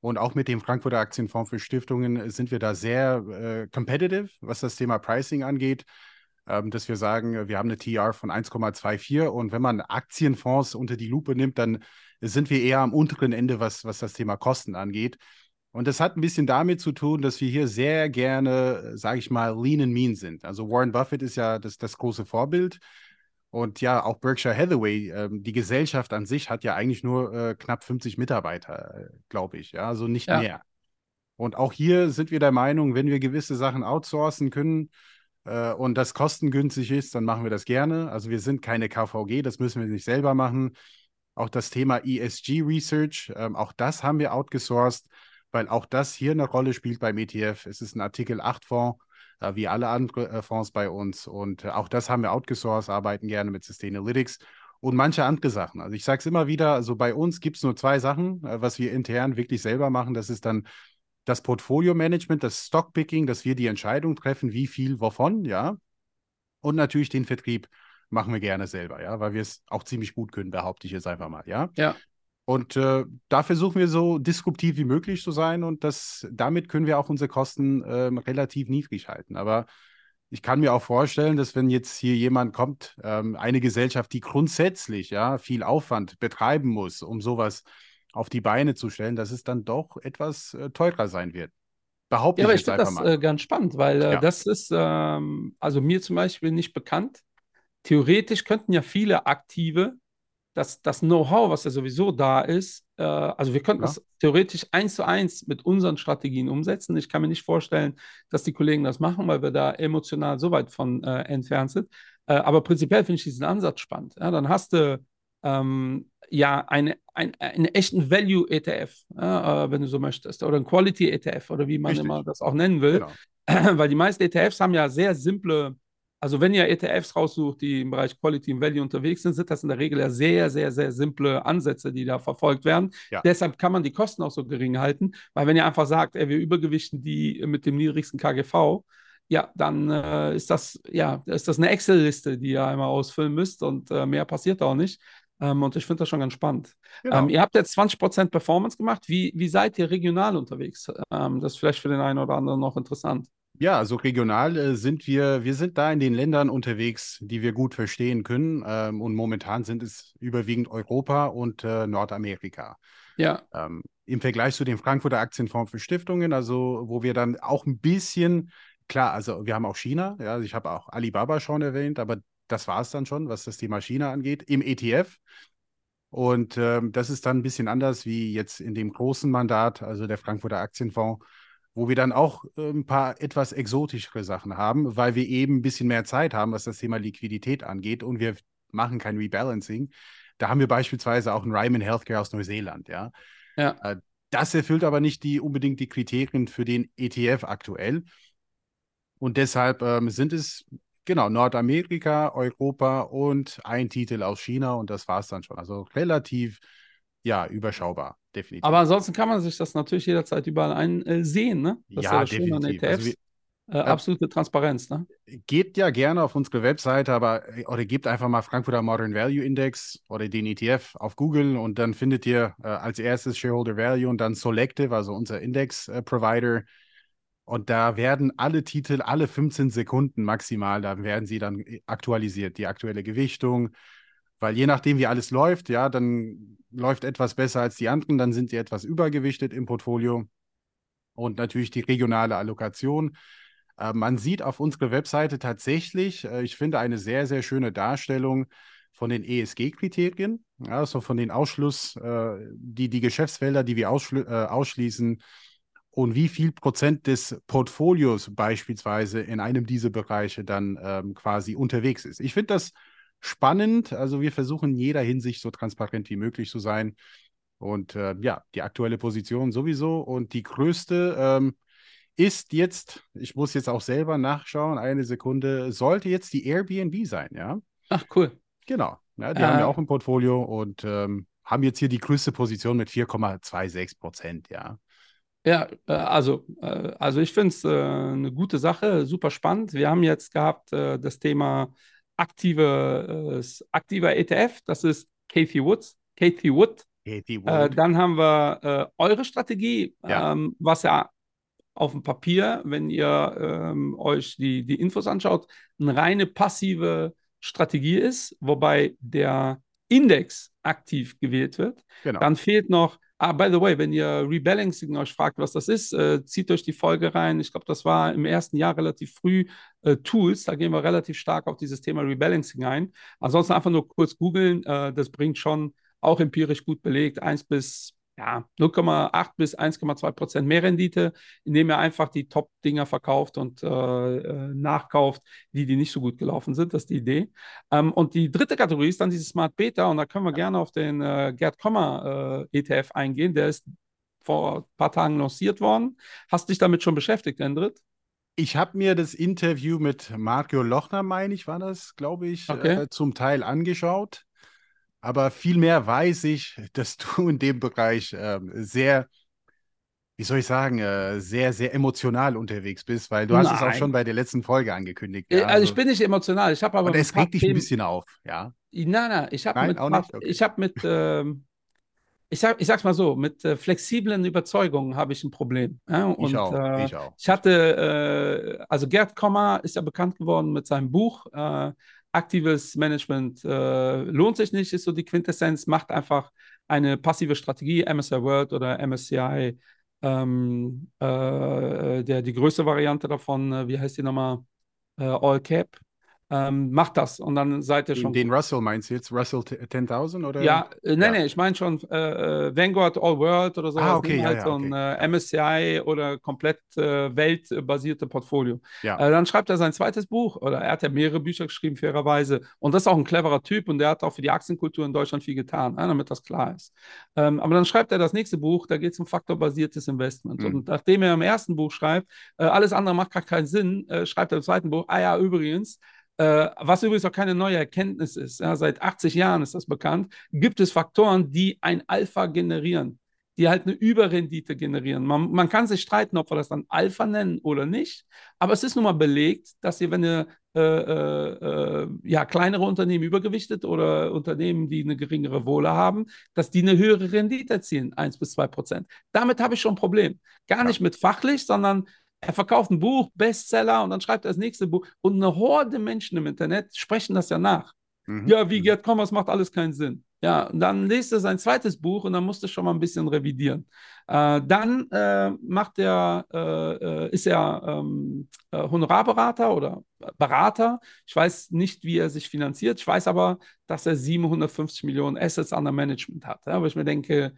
Und auch mit dem Frankfurter Aktienfonds für Stiftungen sind wir da sehr competitive, was das Thema Pricing angeht. Ähm, dass wir sagen, wir haben eine TR von 1,24 und wenn man Aktienfonds unter die Lupe nimmt, dann sind wir eher am unteren Ende, was, was das Thema Kosten angeht. Und das hat ein bisschen damit zu tun, dass wir hier sehr gerne, sage ich mal, lean and mean sind. Also Warren Buffett ist ja das, das große Vorbild. Und ja, auch Berkshire Hathaway, äh, die Gesellschaft an sich hat ja eigentlich nur äh, knapp 50 Mitarbeiter, äh, glaube ich. Ja, also nicht ja. mehr. Und auch hier sind wir der Meinung, wenn wir gewisse Sachen outsourcen können äh, und das kostengünstig ist, dann machen wir das gerne. Also wir sind keine KVG, das müssen wir nicht selber machen. Auch das Thema ESG Research, ähm, auch das haben wir outgesourced weil auch das hier eine Rolle spielt beim ETF. Es ist ein Artikel 8 Fonds, äh, wie alle anderen äh, Fonds bei uns. Und äh, auch das haben wir outgesourced, arbeiten gerne mit Sustainalytics und manche andere Sachen. Also ich sage es immer wieder, also bei uns gibt es nur zwei Sachen, äh, was wir intern wirklich selber machen. Das ist dann das Portfolio-Management, das Stockpicking, dass wir die Entscheidung treffen, wie viel wovon, ja. Und natürlich den Vertrieb machen wir gerne selber, ja, weil wir es auch ziemlich gut können, behaupte ich jetzt einfach mal, ja. Ja. Und äh, da versuchen wir so disruptiv wie möglich zu sein und das, damit können wir auch unsere Kosten äh, relativ niedrig halten. Aber ich kann mir auch vorstellen, dass wenn jetzt hier jemand kommt, ähm, eine Gesellschaft, die grundsätzlich ja viel Aufwand betreiben muss, um sowas auf die Beine zu stellen, dass es dann doch etwas äh, teurer sein wird. Behaupte ja, ich aber ich finde das mal. Äh, ganz spannend, weil äh, ja. das ist ähm, also mir zum Beispiel nicht bekannt. Theoretisch könnten ja viele Aktive das, das Know-how, was ja sowieso da ist, äh, also wir könnten ja. das theoretisch eins zu eins mit unseren Strategien umsetzen. Ich kann mir nicht vorstellen, dass die Kollegen das machen, weil wir da emotional so weit von äh, entfernt sind. Äh, aber prinzipiell finde ich diesen Ansatz spannend. Ja, dann hast du ähm, ja eine, ein, einen echten Value-ETF, äh, wenn du so möchtest, oder ein Quality-ETF oder wie man Richtig. immer das auch nennen will. Genau. Weil die meisten ETFs haben ja sehr simple also wenn ihr ETFs raussucht, die im Bereich Quality und Value unterwegs sind, sind das in der Regel ja sehr, sehr, sehr simple Ansätze, die da verfolgt werden. Ja. Deshalb kann man die Kosten auch so gering halten, weil wenn ihr einfach sagt, ey, wir übergewichten die mit dem niedrigsten KGV, ja, dann äh, ist das ja ist das eine Excel-Liste, die ihr einmal ausfüllen müsst und äh, mehr passiert auch nicht. Ähm, und ich finde das schon ganz spannend. Genau. Ähm, ihr habt jetzt 20% Performance gemacht. Wie, wie seid ihr regional unterwegs? Ähm, das ist vielleicht für den einen oder anderen noch interessant. Ja, also regional äh, sind wir, wir sind da in den Ländern unterwegs, die wir gut verstehen können. Ähm, und momentan sind es überwiegend Europa und äh, Nordamerika. Ja. Ähm, Im Vergleich zu dem Frankfurter Aktienfonds für Stiftungen, also wo wir dann auch ein bisschen, klar, also wir haben auch China, ja, ich habe auch Alibaba schon erwähnt, aber das war es dann schon, was das Thema China angeht, im ETF. Und ähm, das ist dann ein bisschen anders wie jetzt in dem großen Mandat, also der Frankfurter Aktienfonds wo wir dann auch äh, ein paar etwas exotischere Sachen haben, weil wir eben ein bisschen mehr Zeit haben, was das Thema Liquidität angeht und wir machen kein Rebalancing. Da haben wir beispielsweise auch ein Ryman Healthcare aus Neuseeland, ja. ja. Äh, das erfüllt aber nicht die, unbedingt die Kriterien für den ETF aktuell. Und deshalb ähm, sind es genau Nordamerika, Europa und ein Titel aus China und das war es dann schon. Also relativ ja, überschaubar, definitiv. Aber ansonsten kann man sich das natürlich jederzeit überall einsehen, ne? Das ja, ist ja definitiv. An ETFs. Also wir, äh, absolute Transparenz, ne? Geht ja gerne auf unsere Webseite, aber äh, oder gebt einfach mal Frankfurter Modern Value Index oder den ETF auf Google und dann findet ihr äh, als erstes Shareholder Value und dann Selective, also unser Index-Provider. Äh, und da werden alle Titel alle 15 Sekunden maximal, da werden sie dann aktualisiert. Die aktuelle Gewichtung, weil je nachdem, wie alles läuft, ja, dann läuft etwas besser als die anderen, dann sind sie etwas übergewichtet im Portfolio. Und natürlich die regionale Allokation. Äh, man sieht auf unserer Webseite tatsächlich, äh, ich finde, eine sehr, sehr schöne Darstellung von den ESG-Kriterien, also von den Ausschluss, äh, die, die Geschäftsfelder, die wir ausschl äh, ausschließen und wie viel Prozent des Portfolios beispielsweise in einem dieser Bereiche dann ähm, quasi unterwegs ist. Ich finde das spannend. Also wir versuchen in jeder Hinsicht so transparent wie möglich zu sein. Und äh, ja, die aktuelle Position sowieso. Und die größte ähm, ist jetzt, ich muss jetzt auch selber nachschauen, eine Sekunde, sollte jetzt die Airbnb sein, ja? Ach, cool. Genau. Ja, die äh, haben wir auch im Portfolio und ähm, haben jetzt hier die größte Position mit 4,26 Prozent, ja. Ja, äh, also, äh, also ich finde es äh, eine gute Sache, super spannend. Wir haben jetzt gehabt das Thema aktive, äh, aktiver ETF, das ist Kathy Woods, Kathy Wood, Katie Äh, Wood. dann haben wir äh, eure Strategie, Ja. ähm, was ja auf dem Papier, wenn ihr ähm, euch die, die Infos anschaut, eine reine passive Strategie ist, wobei der Index aktiv gewählt wird. genau. Dann fehlt noch, ah, by the way, wenn ihr Rebalancing euch fragt, was das ist, äh, zieht euch die Folge rein. Ich glaube, das war im ersten Jahr relativ früh äh, Tools. Da gehen wir relativ stark auf dieses Thema Rebalancing ein. Ansonsten einfach nur kurz googeln. Äh, das bringt schon auch empirisch gut belegt, 1 bis ja, 0,8 bis 1,2 Prozent mehr Rendite, indem ihr einfach die Top-Dinger verkauft und äh, äh, nachkauft, die, die nicht so gut gelaufen sind. Das ist die Idee. Ähm, und die dritte Kategorie ist dann dieses Smart Beta und da können wir gerne auf den äh, Gerd Kommer äh, ETF eingehen. Der ist vor ein paar Tagen lanciert worden. Hast dich damit schon beschäftigt, Endrit? Ich habe mir das Interview mit Mario Lochner, meine ich, war das, glaube ich, Okay. äh, zum Teil angeschaut. Aber vielmehr weiß ich, dass du in dem Bereich ähm, sehr, wie soll ich sagen, äh, sehr, sehr emotional unterwegs bist, weil du hast es auch Nein. schon bei der letzten Folge angekündigt. Äh, ja, also ich bin nicht emotional. Ich habe aber und es regt dich ein bisschen auf, ja. Nein, nein, ich habe Nein, mit? Okay. ich habe mit, ähm, ich sag, ich sag's mal so, mit äh, flexiblen Überzeugungen habe ich ein Problem. Ja? Und, Ich auch, äh, ich auch. Ich hatte, äh, also Gerd Kommer ist ja bekannt geworden mit seinem Buch. Aktives Management äh, lohnt sich nicht, ist so die Quintessenz, macht einfach eine passive Strategie, MSCI World oder MSCI, ähm, äh, der, die größte Variante davon, äh, wie heißt die nochmal? Äh, All Cap. Ähm, macht das und dann seid ihr schon den gut. Russell meinst du jetzt? Russell 10.000 oder? Ja, äh, nee, Ja. nee, ich meine schon äh, äh, Vanguard All World oder so. Ah, okay, ja, halt ja, so ein äh. MSCI oder komplett äh, weltbasierte Portfolio. Ja. Äh, dann schreibt er sein zweites Buch oder er hat ja mehrere Bücher geschrieben, fairerweise. Und das ist auch ein cleverer Typ und der hat auch für die Aktienkultur in Deutschland viel getan, ja, damit das klar ist. Ähm, aber dann schreibt er das nächste Buch, da geht es um faktorbasiertes Investment. Mhm. Und nachdem er im ersten Buch schreibt, äh, alles andere macht gar keinen Sinn, äh, schreibt er im zweiten Buch, ah ja, übrigens, äh, was übrigens auch keine neue Erkenntnis ist, ja, seit 80 Jahren ist das bekannt, gibt es Faktoren, die ein Alpha generieren, die halt eine Überrendite generieren. Man, man kann sich streiten, ob wir das dann Alpha nennen oder nicht, aber es ist nun mal belegt, dass ihr, wenn ihr äh, äh, äh, ja, kleinere Unternehmen übergewichtet oder Unternehmen, die eine geringere Wohle haben, dass die eine höhere Rendite erzielen, 1 bis 2 Prozent. Damit habe ich schon ein Problem. Gar nicht mit fachlich, sondern er verkauft ein Buch, Bestseller und dann schreibt er das nächste Buch. Und eine Horde Menschen im Internet sprechen das ja nach. Mhm. Ja, wie Mhm. Gerd Kommers macht alles keinen Sinn. Ja, und dann liest er sein zweites Buch und dann musst du schon mal ein bisschen revidieren. Äh, dann äh, macht er, äh, äh, ist er ähm, äh, Honorarberater oder Berater. Ich weiß nicht, wie er sich finanziert. Ich weiß aber, dass er 750 Millionen Assets under Management hat. Ja, wo ich mir denke,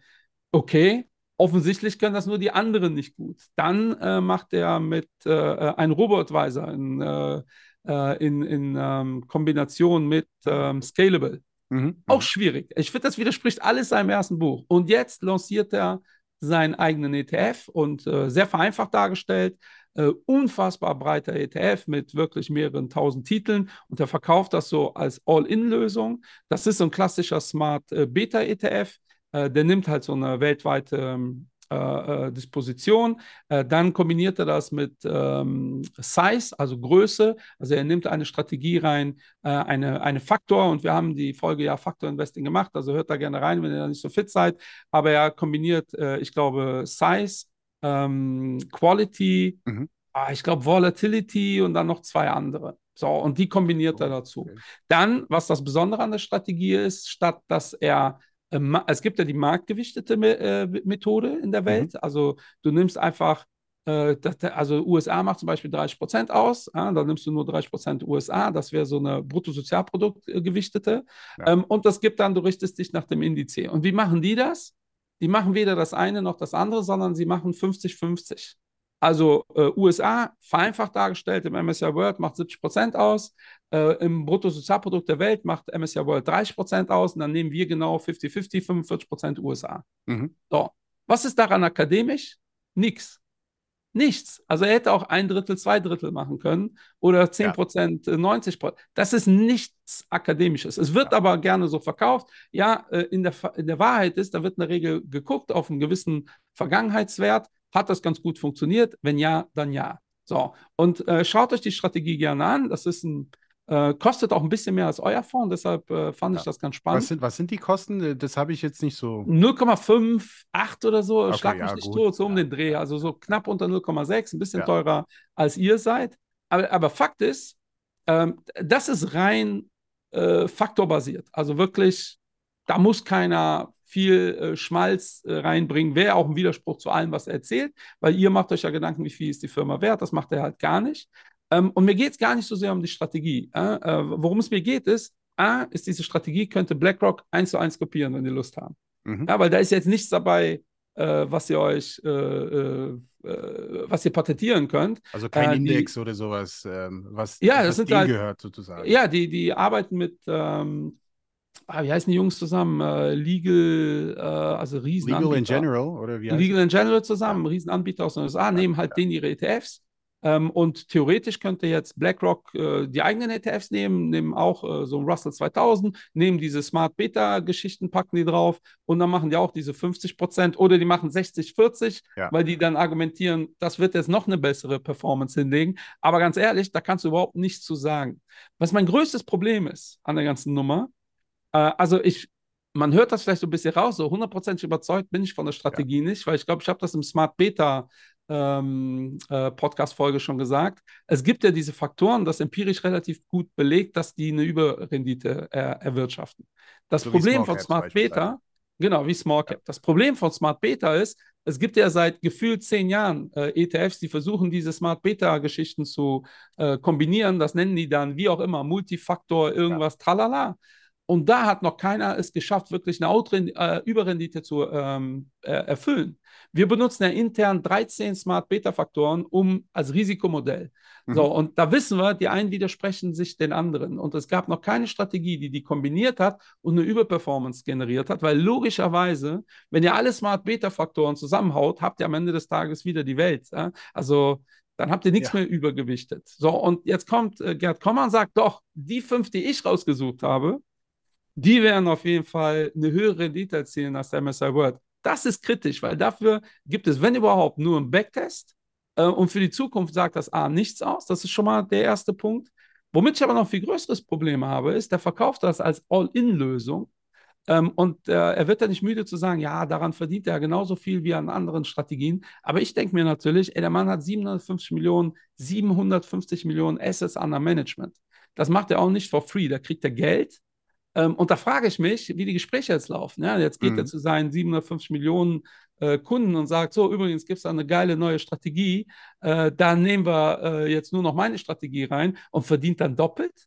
okay, offensichtlich können das nur die anderen nicht gut. Dann äh, macht er mit äh, einem Robo-Advisor in, äh, äh, in, in ähm, Kombination mit ähm, Scalable. Mhm. Auch schwierig. Ich finde, das widerspricht alles seinem ersten Buch. Und jetzt lanciert er seinen eigenen ETF und äh, sehr vereinfacht dargestellt. Äh, unfassbar breiter ETF mit wirklich mehreren tausend Titeln und er verkauft das so als All-In-Lösung. Das ist so ein klassischer Smart äh, Beta-ETF. Äh, der nimmt halt so eine weltweite ähm, äh, äh, Disposition. Äh, dann kombiniert er das mit ähm, Size, also Größe. Also er nimmt eine Strategie rein, äh, eine, eine Faktor und wir haben die Folge ja Faktor Investing gemacht. Also hört da gerne rein, wenn ihr da nicht so fit seid. Aber er kombiniert, äh, ich glaube, Size, ähm, Quality, Mhm. ah, ich glaube Volatility und dann noch zwei andere. So, und die kombiniert er dazu. Okay. Dann, was das Besondere an der Strategie ist, statt dass er, es gibt ja die marktgewichtete äh, Methode in der Welt. Also du nimmst einfach, äh, also USA macht zum Beispiel 30 Prozent aus, dann nimmst du nur 30 Prozent USA, das wäre so eine Bruttosozialprodukt äh, gewichtete. Ja. Ähm, und das gibt dann, du richtest dich nach dem Indiz. Und wie machen die das? Die machen weder das eine noch das andere, sondern sie machen 50-50. Also äh, USA, vereinfacht dargestellt, im MSCI World macht 70 Prozent aus, äh, im Bruttosozialprodukt der Welt macht MSCI World 30 Prozent aus und dann nehmen wir genau 50-50, 45 Prozent USA. Mhm. So, was ist daran akademisch? Nix. Nichts. Also er hätte auch ein Drittel, zwei Drittel machen können oder 10 Ja. Prozent, äh, 90 Prozent. Das ist nichts Akademisches. Es wird Ja. aber gerne so verkauft. Ja, äh, in der, in der Wahrheit ist, da wird in der Regel geguckt auf einen gewissen Vergangenheitswert. Hat das ganz gut funktioniert? Wenn ja, dann ja. So, und äh, schaut euch die Strategie gerne an. Das ist ein Äh, kostet auch ein bisschen mehr als euer Fonds, deshalb äh, fand Ja. ich das ganz spannend. Was sind, was sind die Kosten? Äh, Das habe ich jetzt nicht so. 0,58 oder so, Okay, schlag mich ja, nicht gut. tot, so um Ja, den Dreh, also so knapp unter 0,6, ein bisschen teurer als ihr seid. Aber, aber Fakt ist, ähm, das ist rein äh, faktorbasiert. Also wirklich, da muss keiner viel äh, Schmalz äh, reinbringen. Wäre auch ein Widerspruch zu allem, was er erzählt, weil ihr macht euch ja Gedanken, wie viel ist die Firma wert. Das macht er halt gar nicht. Ähm, und mir geht es gar nicht so sehr um die Strategie. Äh? Äh, worum es mir geht, ist, A, ist diese Strategie, könnte BlackRock eins zu eins kopieren, wenn die Lust haben. Mhm. Ja, weil da ist jetzt nichts dabei, äh, was ihr euch, äh, was ihr patentieren könnt. Also kein die- Index oder sowas, ähm, was, Ja, das sind halt- gehört sozusagen. Ja, die, die arbeiten mit, ähm, ah, wie heißen die Jungs zusammen? Äh, Legal, äh, also Riesenanbieter. Legal in general oder wie heißt Legal in General zusammen, Riesenanbieter aus den USA, nehmen halt denen ihre ETFs. Ähm, und theoretisch könnte jetzt BlackRock äh, die eigenen ETFs nehmen, nehmen auch äh, so ein Russell 2000, nehmen diese Smart Beta-Geschichten, packen die drauf und dann machen die auch diese 50 Prozent oder die machen 60, 40, Ja. weil die dann argumentieren, das wird jetzt noch eine bessere Performance hinlegen. Aber ganz ehrlich, da kannst du überhaupt nichts zu sagen. Was mein größtes Problem ist an der ganzen Nummer, äh, also ich, man hört das vielleicht so ein bisschen raus, so hundertprozentig überzeugt bin ich von der Strategie nicht, weil ich glaube, ich habe das im Smart Beta ähm, äh, Podcast-Folge schon gesagt. Es gibt ja diese Faktoren, das empirisch relativ gut belegt, dass die eine Überrendite äh, erwirtschaften. Das So Problem von Smart. Beta, genau, wie Small Cap. Das Problem von Smart Beta ist, es gibt ja seit gefühlt zehn Jahren äh, ETFs, die versuchen, diese Smart Beta-Geschichten zu äh, kombinieren. Das nennen die dann wie auch immer Multifaktor, irgendwas, tralala. Und da hat noch keiner es geschafft, wirklich eine Outrend äh, Überrendite zu ähm, äh, erfüllen. Wir benutzen ja intern 13 Smart Beta-Faktoren um als Risikomodell. Mhm. So, und da wissen wir, die einen widersprechen sich den anderen. Und es gab noch keine Strategie, die die kombiniert hat und eine Überperformance generiert hat, weil logischerweise, wenn ihr alle Smart Beta-Faktoren zusammenhaut, habt ihr am Ende des Tages wieder die Welt. Ja? Also dann habt ihr nichts Ja. mehr übergewichtet. So, und jetzt kommt äh, Gerd Kommer und sagt, doch, die fünf, die ich rausgesucht habe, die werden auf jeden Fall eine höhere Rendite erzielen als der MSI World. Das ist kritisch, weil dafür gibt es, wenn überhaupt, nur einen Backtest. Äh, und für die Zukunft sagt das A nichts aus. Das ist schon mal der erste Punkt. Womit ich aber noch viel größeres Problem habe, ist, der verkauft das als All-In-Lösung. Ähm, und äh, er wird ja nicht müde zu sagen, ja, daran verdient er genauso viel wie an anderen Strategien. Aber ich denke mir natürlich, ey, der Mann hat 750 Millionen, 750 Millionen Assets under Management. Das macht er auch nicht for free. Da kriegt er Geld. Ähm, und da frage ich mich, wie die Gespräche jetzt laufen. Ja, jetzt geht Mhm. er zu seinen 750 Millionen äh, Kunden und sagt, so, übrigens gibt es da eine geile neue Strategie. Äh, da nehmen wir äh, jetzt nur noch meine Strategie rein und verdient dann doppelt.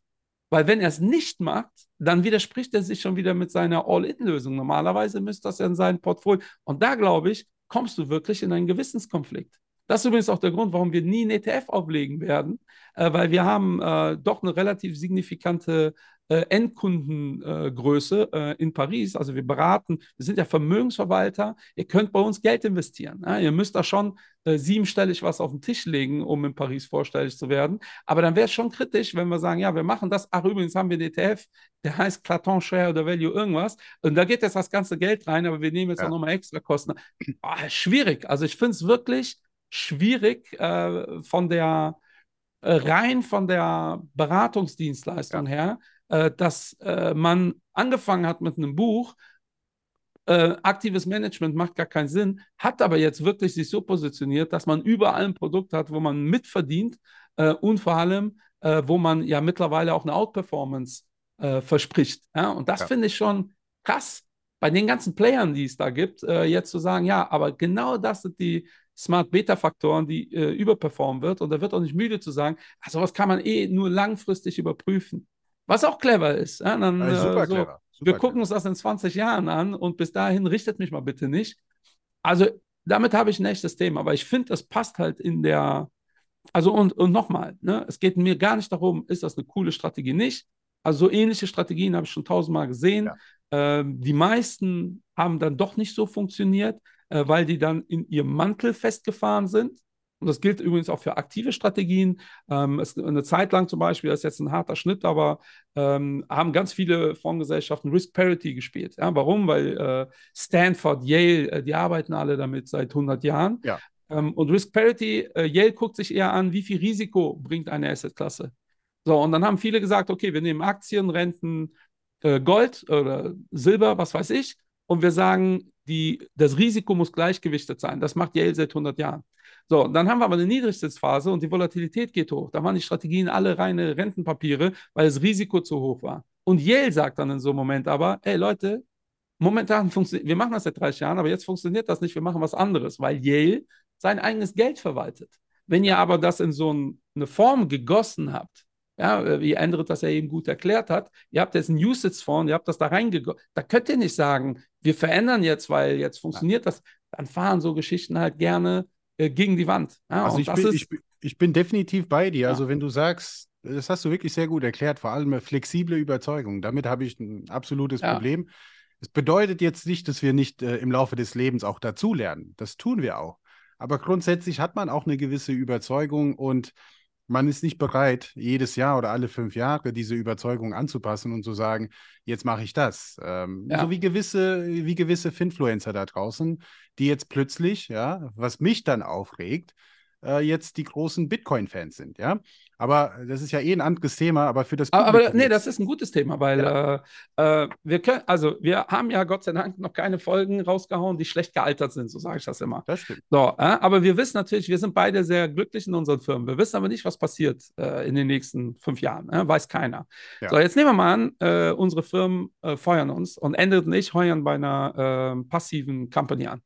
Weil wenn er es nicht macht, dann widerspricht er sich schon wieder mit seiner All-In-Lösung. Normalerweise müsste das ja in sein Portfolio. Und da, glaube ich, kommst du wirklich in einen Gewissenskonflikt. Das ist übrigens auch der Grund, warum wir nie einen ETF auflegen werden, äh, weil wir haben äh, doch eine relativ signifikante Endkundengröße äh, in Paris. Also wir beraten, wir sind ja Vermögensverwalter. Ihr könnt bei uns Geld investieren. Ja? Ihr müsst da schon äh, siebenstellig was auf den Tisch legen, um in Paris vorstellig zu werden. Aber dann wäre es schon kritisch, wenn wir sagen, ja, wir machen das. Ach, übrigens haben wir einen ETF, der heißt Claton Share oder Value irgendwas. Und da geht jetzt das ganze Geld rein, aber wir nehmen jetzt Ja. auch nochmal extra Kosten. Ah, schwierig. Also ich finde es wirklich schwierig äh, von der äh, rein von der Beratungsdienstleistung her, äh, dass äh, man angefangen hat mit einem Buch, äh, aktives Management macht gar keinen Sinn, hat aber jetzt wirklich sich so positioniert, dass man überall ein Produkt hat, wo man mitverdient äh, und vor allem, äh, wo man ja mittlerweile auch eine Outperformance äh, verspricht. Ja? Und das Ja. finde ich schon krass, bei den ganzen Playern, die es da gibt, äh, jetzt zu sagen, ja, aber genau das sind die Smart Beta-Faktoren, die äh, überperformen wird. Und er wird auch nicht müde zu sagen, ach, sowas kann man eh nur langfristig überprüfen. Was auch clever ist. Ja? Dann, Äh, super äh, so, clever. Super wir gucken clever. uns das in 20 Jahren an und bis dahin richtet mich mal bitte nicht. Also damit habe ich ein echtes Thema, aber ich finde, es passt halt in der, also und, und nochmal, ne, es geht mir gar nicht darum, ist das eine coole Strategie nicht. Also so ähnliche Strategien habe ich schon tausendmal gesehen. Ähm, die meisten haben dann doch nicht so funktioniert, äh, weil die dann in ihrem Mantel festgefahren sind. Und das gilt übrigens auch für aktive Strategien. Ähm, es, eine Zeit lang zum Beispiel, das ist jetzt ein harter Schnitt, aber ähm, haben ganz viele Fondsgesellschaften Risk Parity gespielt. Ja, warum? Weil äh, Stanford, Yale, äh, die arbeiten alle damit seit 100 Jahren. Ja. Ähm, und Risk Parity, äh, Yale guckt sich eher an, wie viel Risiko bringt eine Assetklasse. So, und dann haben viele gesagt, okay, wir nehmen Aktien, Renten, äh, Gold oder Silber, was weiß ich, und wir sagen, die, das Risiko muss gleichgewichtet sein. Das macht Yale seit 100 Jahren. So, dann haben wir aber eine Niedrigzinsphase und die Volatilität geht hoch. Da waren die Strategien alle reine Rentenpapiere, weil das Risiko zu hoch war. Und Yale sagt dann in so einem Moment aber, hey Leute, momentan funktioniert, wir machen das seit 30 Jahren, aber jetzt funktioniert das nicht, wir machen was anderes, weil Yale sein eigenes Geld verwaltet. Wenn ihr aber das in so ein, eine Form gegossen habt, ja, wie Andrew das ja eben gut erklärt hat, ihr habt jetzt einen Usage-Fonds, ihr habt das da reingegossen, da könnt ihr nicht sagen, wir verändern jetzt, weil jetzt funktioniert das. Dann fahren so Geschichten halt gerne äh, gegen die Wand. Ja, also ich bin, ist, ich, ich bin, definitiv bei dir. Ja. Also wenn du sagst, das hast du wirklich sehr gut erklärt, vor allem flexible Überzeugung. Damit habe ich ein absolutes ja. Problem. Es bedeutet jetzt nicht, dass wir nicht äh, im Laufe des Lebens auch dazulernen. Das tun wir auch. Aber grundsätzlich hat man auch eine gewisse Überzeugung und man ist nicht bereit, jedes Jahr oder alle fünf Jahre diese Überzeugung anzupassen und zu sagen, jetzt mache ich das. Ähm, ja. So wie gewisse, wie gewisse Finfluencer da draußen, die jetzt plötzlich, ja, was mich dann aufregt, äh, jetzt die großen Bitcoin-Fans sind, ja. Aber das ist ja eh ein anderes Thema, aber für das Publikum Aber, nee, das ist ein gutes Thema, weil ja. äh, äh, wir können, also wir haben ja Gott sei Dank noch keine Folgen rausgehauen, die schlecht gealtert sind, so sage ich das immer. Das stimmt. So, äh, aber wir wissen natürlich, wir sind beide sehr glücklich in unseren Firmen. Wir wissen aber nicht, was passiert äh, in den nächsten fünf Jahren. Äh, weiß keiner. Ja. So, jetzt nehmen wir mal an, äh, unsere Firmen feuern uns und Endet und ich heuern bei einer passiven Company an.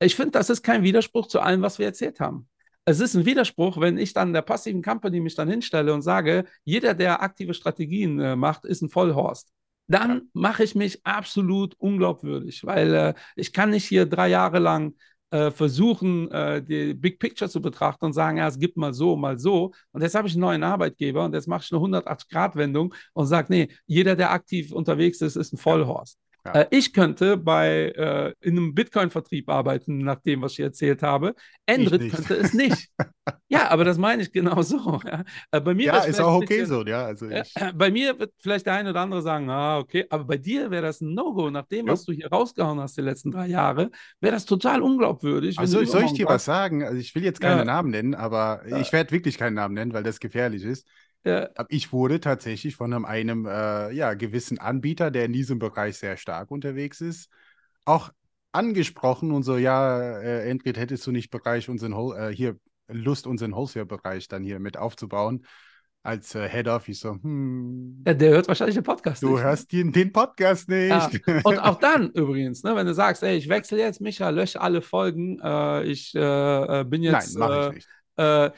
Ich finde, das ist kein Widerspruch zu allem, was wir erzählt haben es ist ein Widerspruch, wenn ich dann der passiven Company mich dann hinstelle und sage, jeder, der aktive Strategien äh, macht, ist ein Vollhorst. Dann mache ich mich absolut unglaubwürdig, weil äh, ich kann nicht hier drei Jahre lang äh, versuchen, äh, die Big Picture zu betrachten und sagen, ja, es gibt mal so, mal so. Und jetzt habe ich einen neuen Arbeitgeber und jetzt mache ich eine 180-Grad-Wendung und sage, nee, jeder, der aktiv unterwegs ist, ist ein Vollhorst. Ja. Äh, ich könnte bei äh, in einem Bitcoin-Vertrieb arbeiten, nach dem, was ich erzählt habe. Endrit könnte es nicht. ja, aber das meine ich genau so. Ja, äh, bei mir ja ist auch okay bisschen, so, ja. Also ich... bei mir wird vielleicht der eine oder andere sagen, ah, okay, aber bei dir wäre das ein No-Go, nach dem, was du hier rausgehauen hast die letzten drei Jahre, wäre das total unglaubwürdig. Also soll ich dir was sagen? Also ich will jetzt keine Namen nennen, aber ich werde wirklich keinen Namen nennen, weil das gefährlich ist. Ja. Ich wurde tatsächlich von einem, einem äh, ja, gewissen Anbieter, der in diesem Bereich sehr stark unterwegs ist, auch angesprochen und so, ja, äh, Endrit, hättest du nicht Bereich unseren, äh, hier Lust, unseren Wholesale-Bereich dann hier mit aufzubauen? Als äh, Head of, ich so, hm. Ja, der hört wahrscheinlich den Podcast du nicht. Du hörst den, den Podcast nicht. Ja. Und auch dann übrigens, ne, wenn du sagst, ey, ich wechsle jetzt, Micha, lösche alle Folgen, äh, ich äh, äh, bin jetzt. Nein, mache ich nicht äh,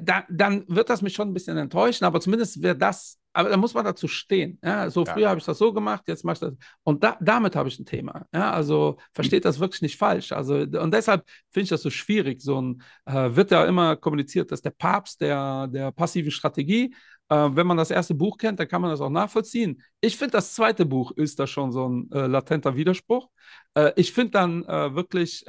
da, dann wird das mich schon ein bisschen enttäuschen, aber zumindest wäre das, aber da muss man dazu stehen. Ja? So früher ja. habe ich das so gemacht, jetzt mache ich das. Und da, damit habe ich ein Thema. Ja? Also versteht das wirklich nicht falsch. Also, und deshalb finde ich das so schwierig. So ein, äh, wird ja immer kommuniziert, dass der Papst der, der passiven Strategie, äh, wenn man das erste Buch kennt, dann kann man das auch nachvollziehen. Ich finde, das zweite Buch ist da schon so ein äh, latenter Widerspruch. Äh, ich finde dann äh, wirklich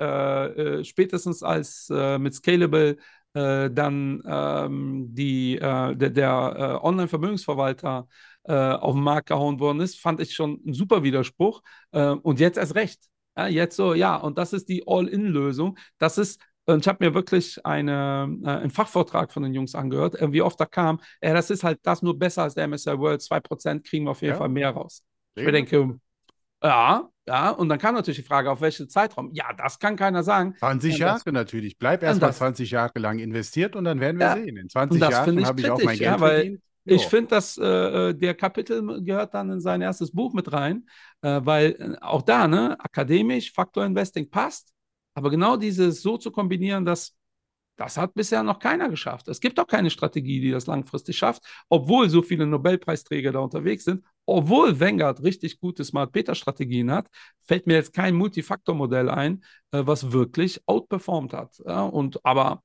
spätestens als mit Scalable äh, dann ähm, die, äh, der, der äh, Online-Vermögensverwalter äh, auf den Markt gehauen worden ist, fand ich schon ein super Widerspruch. Äh, und jetzt erst recht. Ja, jetzt so, ja, und das ist die All-In-Lösung. Das ist und ich habe mir wirklich eine, äh, einen Fachvortrag von den Jungs angehört, äh, wie oft da kam, äh, das ist halt das nur besser als der MSI World, 2% kriegen wir auf jeden ja. Fall mehr raus. Ich denke, ja, ja, und dann kam natürlich die Frage, auf welchen Zeitraum? Ja, das kann keiner sagen. 20 Jahre das, natürlich. Bleib erst mal 20 Jahre lang investiert und dann werden wir ja, sehen. In 20 Jahren habe ich auch mein Geld ja, verdient. Ich finde, dass äh, der Kapitel gehört dann in sein erstes Buch mit rein, äh, weil äh, auch da, ne, akademisch, Faktor Investing passt, aber genau dieses so zu kombinieren, dass das hat bisher noch keiner geschafft. Es gibt auch keine Strategie, die das langfristig schafft, obwohl so viele Nobelpreisträger da unterwegs sind. Obwohl Vanguard richtig gute Smart Beta Strategien hat, fällt mir jetzt kein Multifaktor-Modell ein, äh, was wirklich outperformed hat. und aber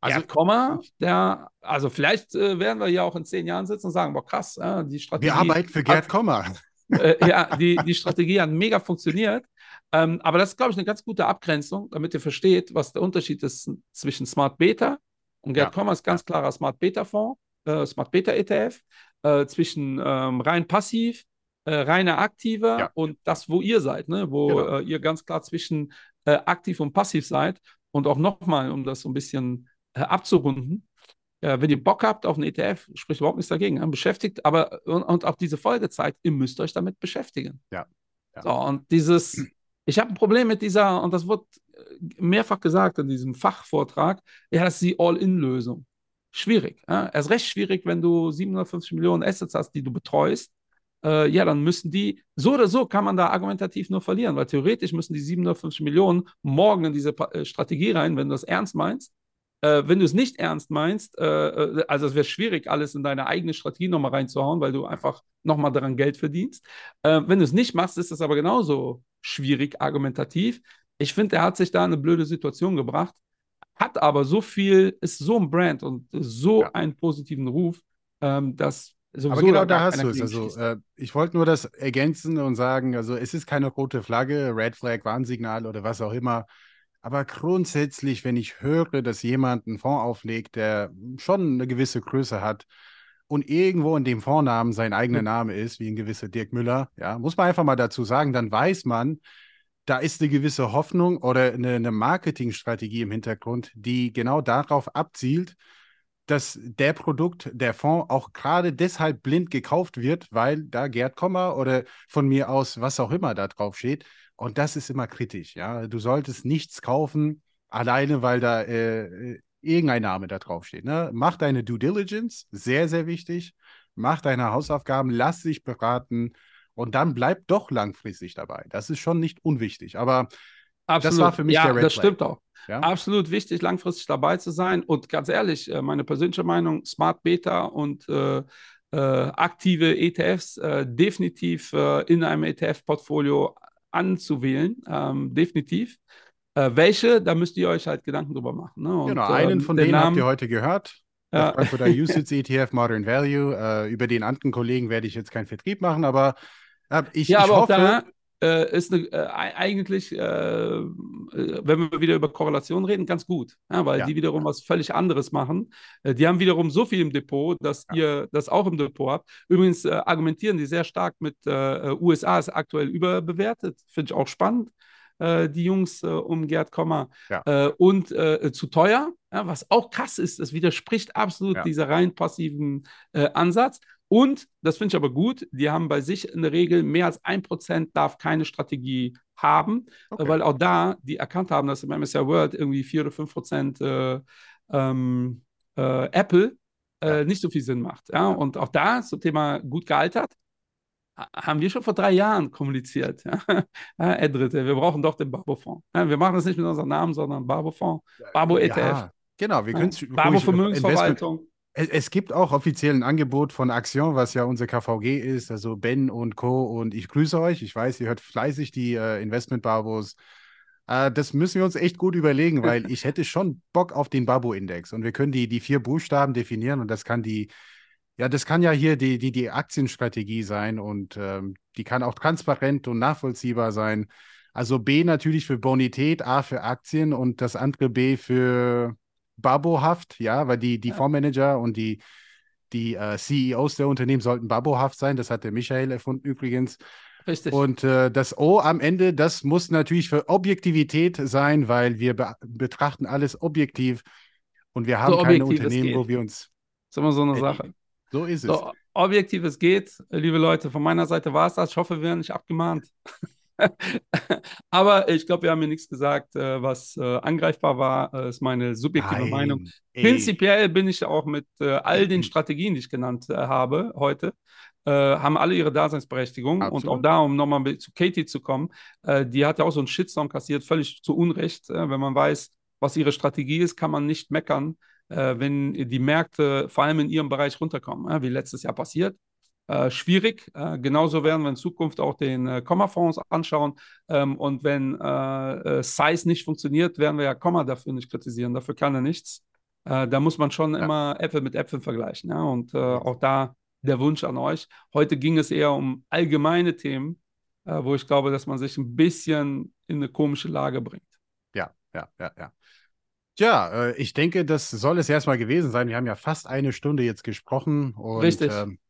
also Gerd Kommer, der, also vielleicht äh, werden wir ja auch in zehn Jahren sitzen und sagen, boah krass, die Strategie. Wir arbeiten für Gerd Kommer. Äh, ja, die, die Strategie hat mega funktioniert. Ähm, aber das ist, glaube ich, eine ganz gute Abgrenzung, damit ihr versteht, was der Unterschied ist zwischen Smart Beta und Gerd ja. Kommer ist ganz klarer Smart Beta Fonds, äh, Smart Beta ETF, äh, zwischen ähm, rein passiv, äh, reiner aktiver ja. und das, wo ihr seid, ne? wo genau. Äh, ihr ganz klar zwischen äh, aktiv und passiv seid. Und auch nochmal, um das so ein bisschen äh, abzurunden, wenn ihr Bock habt auf einen ETF, spricht überhaupt nichts dagegen. Beschäftigt, aber und, und auch diese Folge zeigt, ihr müsst euch damit beschäftigen. Ja. ja. So, und dieses, ich habe ein Problem mit dieser, und das wird mehrfach gesagt in diesem Fachvortrag, ja, das ist die All-In-Lösung. Schwierig. Ja? Erst recht schwierig, wenn du 750 Millionen Assets hast, die du betreust. Äh, ja, dann müssen die, so oder so kann man da argumentativ nur verlieren, weil theoretisch müssen die 750 Millionen morgen in diese pa äh, Strategie rein, wenn du das ernst meinst. Äh, wenn du es nicht ernst meinst, äh, äh also es wäre schwierig, alles in deine eigene Strategie nochmal reinzuhauen, weil du einfach nochmal daran Geld verdienst. Äh, wenn du es nicht machst, ist das aber genauso schwierig argumentativ. Ich finde, er hat sich da in eine blöde Situation gebracht, hat aber so viel, ist so ein Brand und so ja. einen positiven Ruf, ähm, dass aber genau da hast du es. Also, äh, ich wollte nur das ergänzen und sagen, also es ist keine rote Flagge, Red Flag, Warnsignal oder was auch immer. Aber grundsätzlich, wenn ich höre, dass jemand einen Fonds auflegt, der schon eine gewisse Größe hat und irgendwo in dem Fondsnamen sein eigener Name ist, wie ein gewisser Dirk Müller, ja, muss man einfach mal dazu sagen, dann weiß man, da ist eine gewisse Hoffnung oder eine, eine Marketingstrategie im Hintergrund, die genau darauf abzielt, dass der Produkt, der Fonds auch gerade deshalb blind gekauft wird, weil da Gerd Kommer oder von mir aus was auch immer da drauf steht. Und das ist immer kritisch. Ja, du solltest nichts kaufen, alleine weil da äh, irgendein Name da drauf steht. Ne? Mach deine Due Diligence, sehr, sehr wichtig. Mach deine Hausaufgaben, lass dich beraten und dann bleib doch langfristig dabei. Das ist schon nicht unwichtig. Aber Absolut. das war für mich ja, der Red das Flag. stimmt auch. Ja? Absolut wichtig, langfristig dabei zu sein. Und ganz ehrlich, äh, meine persönliche Meinung, Smart Beta und äh, äh, aktive ETFs äh, definitiv äh, in einem ETF-Portfolio anzuwählen. Ähm, definitiv. Äh, welche, da müsst ihr euch halt Gedanken drüber machen. Ne? Und, genau, einen ähm, von denen Namen, habt ihr heute gehört. Ja. Frankfurter USITS ETF Modern Value. über den anderen Kollegen werde ich jetzt keinen Vertrieb machen, aber ich, ja, ich aber hoffe, auch da äh, ist eine, äh, eigentlich, äh, äh, wenn wir wieder über Korrelation reden, ganz gut, ja, weil ja. die wiederum was völlig anderes machen. Äh, die haben wiederum so viel im Depot, dass ja. ihr das auch im Depot habt. Übrigens äh, argumentieren die sehr stark mit USA ist aktuell überbewertet. Finde ich auch spannend. die Jungs um Gerd Kommer und zu teuer, was auch krass ist, das widerspricht absolut dieser rein passiven Ansatz. Und, das finde ich aber gut, die haben bei sich in der Regel mehr als ein Prozent darf keine Strategie haben, okay. weil auch da die erkannt haben, dass im MSCI World irgendwie vier oder fünf Prozent äh, ähm, äh, Apple äh, nicht so viel Sinn macht. Ja? Und auch da zum Thema gut gealtert, haben wir schon vor drei Jahren kommuniziert. Ja? Dritte, wir brauchen doch den Barbo-Fonds. Ja, wir machen das nicht mit unserem Namen, sondern Barbo-Fonds, Barbo-ETF. Ja, genau, wir können es. Barbo-Vermögensverwaltung. Es, gibt auch offiziell ein Angebot von Action, was ja unser KVG ist, also Ben und Co. Und ich grüße euch. Ich weiß, ihr hört fleißig die äh, Investment-Barbos. Äh, das müssen wir uns echt gut überlegen, weil ich hätte schon Bock auf den Babo-Index. Und wir können die, die vier Buchstaben definieren und das kann die, ja, das kann ja hier die, die, die Aktienstrategie sein und ähm, die kann auch transparent und nachvollziehbar sein. Also B natürlich für Bonität, A für Aktien und das andere B für babohaft, ja, weil die, die ja. Fondsmanager und die, die äh, CEOs der Unternehmen sollten babohaft sein. Das hat der Michael erfunden übrigens. Richtig. Und äh, das O am Ende, das muss natürlich für Objektivität sein, weil wir be betrachten alles objektiv und wir haben so keine Unternehmen, wo wir uns. Das ist immer so eine Sache. So ist es. So objektiv es geht, liebe Leute, von meiner Seite war es das. Ich hoffe, wir werden nicht abgemahnt. Aber ich glaube, wir haben mir nichts gesagt, äh, was äh, angreifbar war. Das äh, ist meine subjektive Nein, Meinung. Ey. Prinzipiell bin ich auch mit all den Strategien, die ich genannt habe heute, haben alle ihre Daseinsberechtigung. Absolut. Und auch da, um nochmal zu Katie zu kommen, die hat ja auch so einen Shitstorm kassiert, völlig zu Unrecht. wenn man weiß, was ihre Strategie ist, kann man nicht meckern, wenn die Märkte vor allem in ihrem Bereich runterkommen, wie letztes Jahr passiert. Äh, schwierig. Äh, genauso werden wir in Zukunft auch den äh, Kommafonds anschauen. Ähm, und wenn äh, äh, Size nicht funktioniert, werden wir ja Komma dafür nicht kritisieren. Dafür kann er nichts. Da muss man schon ja. immer Äpfel mit Äpfeln vergleichen. Ja? Und auch da der Wunsch an euch. Heute ging es eher um allgemeine Themen, wo ich glaube, dass man sich ein bisschen in eine komische Lage bringt. Ja, ja, ja, ja. Tja, ich denke, das soll es erstmal gewesen sein. Wir haben ja fast eine Stunde jetzt gesprochen. Und, Richtig. Ähm,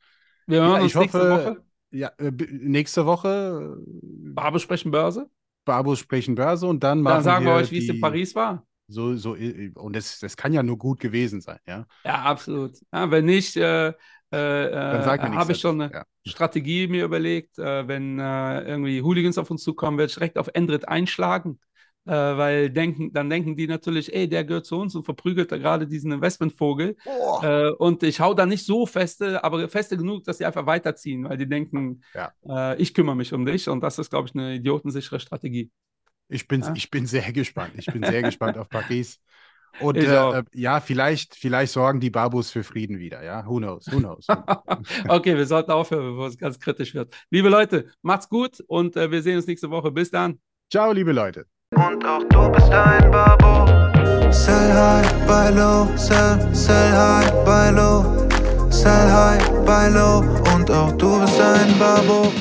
wir hören ja, uns ich nächste hoffe, Woche. Ja, äh, nächste Woche. Barbo sprechen Börse. Barbo sprechen Börse und dann machen Dann sagen wir, euch, wie es in Paris war. So, so, und das, das kann ja nur gut gewesen sein, ja. Ja, absolut. Ja, wenn nicht, äh, äh, habe ich schon eine ja. Strategie mir überlegt, äh, wenn äh, irgendwie Hooligans auf uns zukommen, werde ich direkt auf Endrit einschlagen. Äh, weil denken, dann denken die natürlich, ey, der gehört zu uns und verprügelt da gerade diesen Investmentvogel. Oh. Äh, und ich hau da nicht so feste, aber feste genug, dass die einfach weiterziehen, weil die denken, ja. äh, ich kümmere mich um dich. Und das ist, glaube ich, eine idiotensichere Strategie. Ich bin, ja? ich bin sehr gespannt. Ich bin sehr gespannt auf Paris. Und äh, ja, vielleicht, vielleicht sorgen die Babus für Frieden wieder, ja. Who knows? Who knows? okay, wir sollten aufhören, bevor es ganz kritisch wird. Liebe Leute, macht's gut und äh, wir sehen uns nächste Woche. Bis dann. Ciao, liebe Leute. Und auch du bist ein Babo. Sell high, buy low, sell, sell high, buy low. Sell high, buy low. Und auch du bist ein Babo.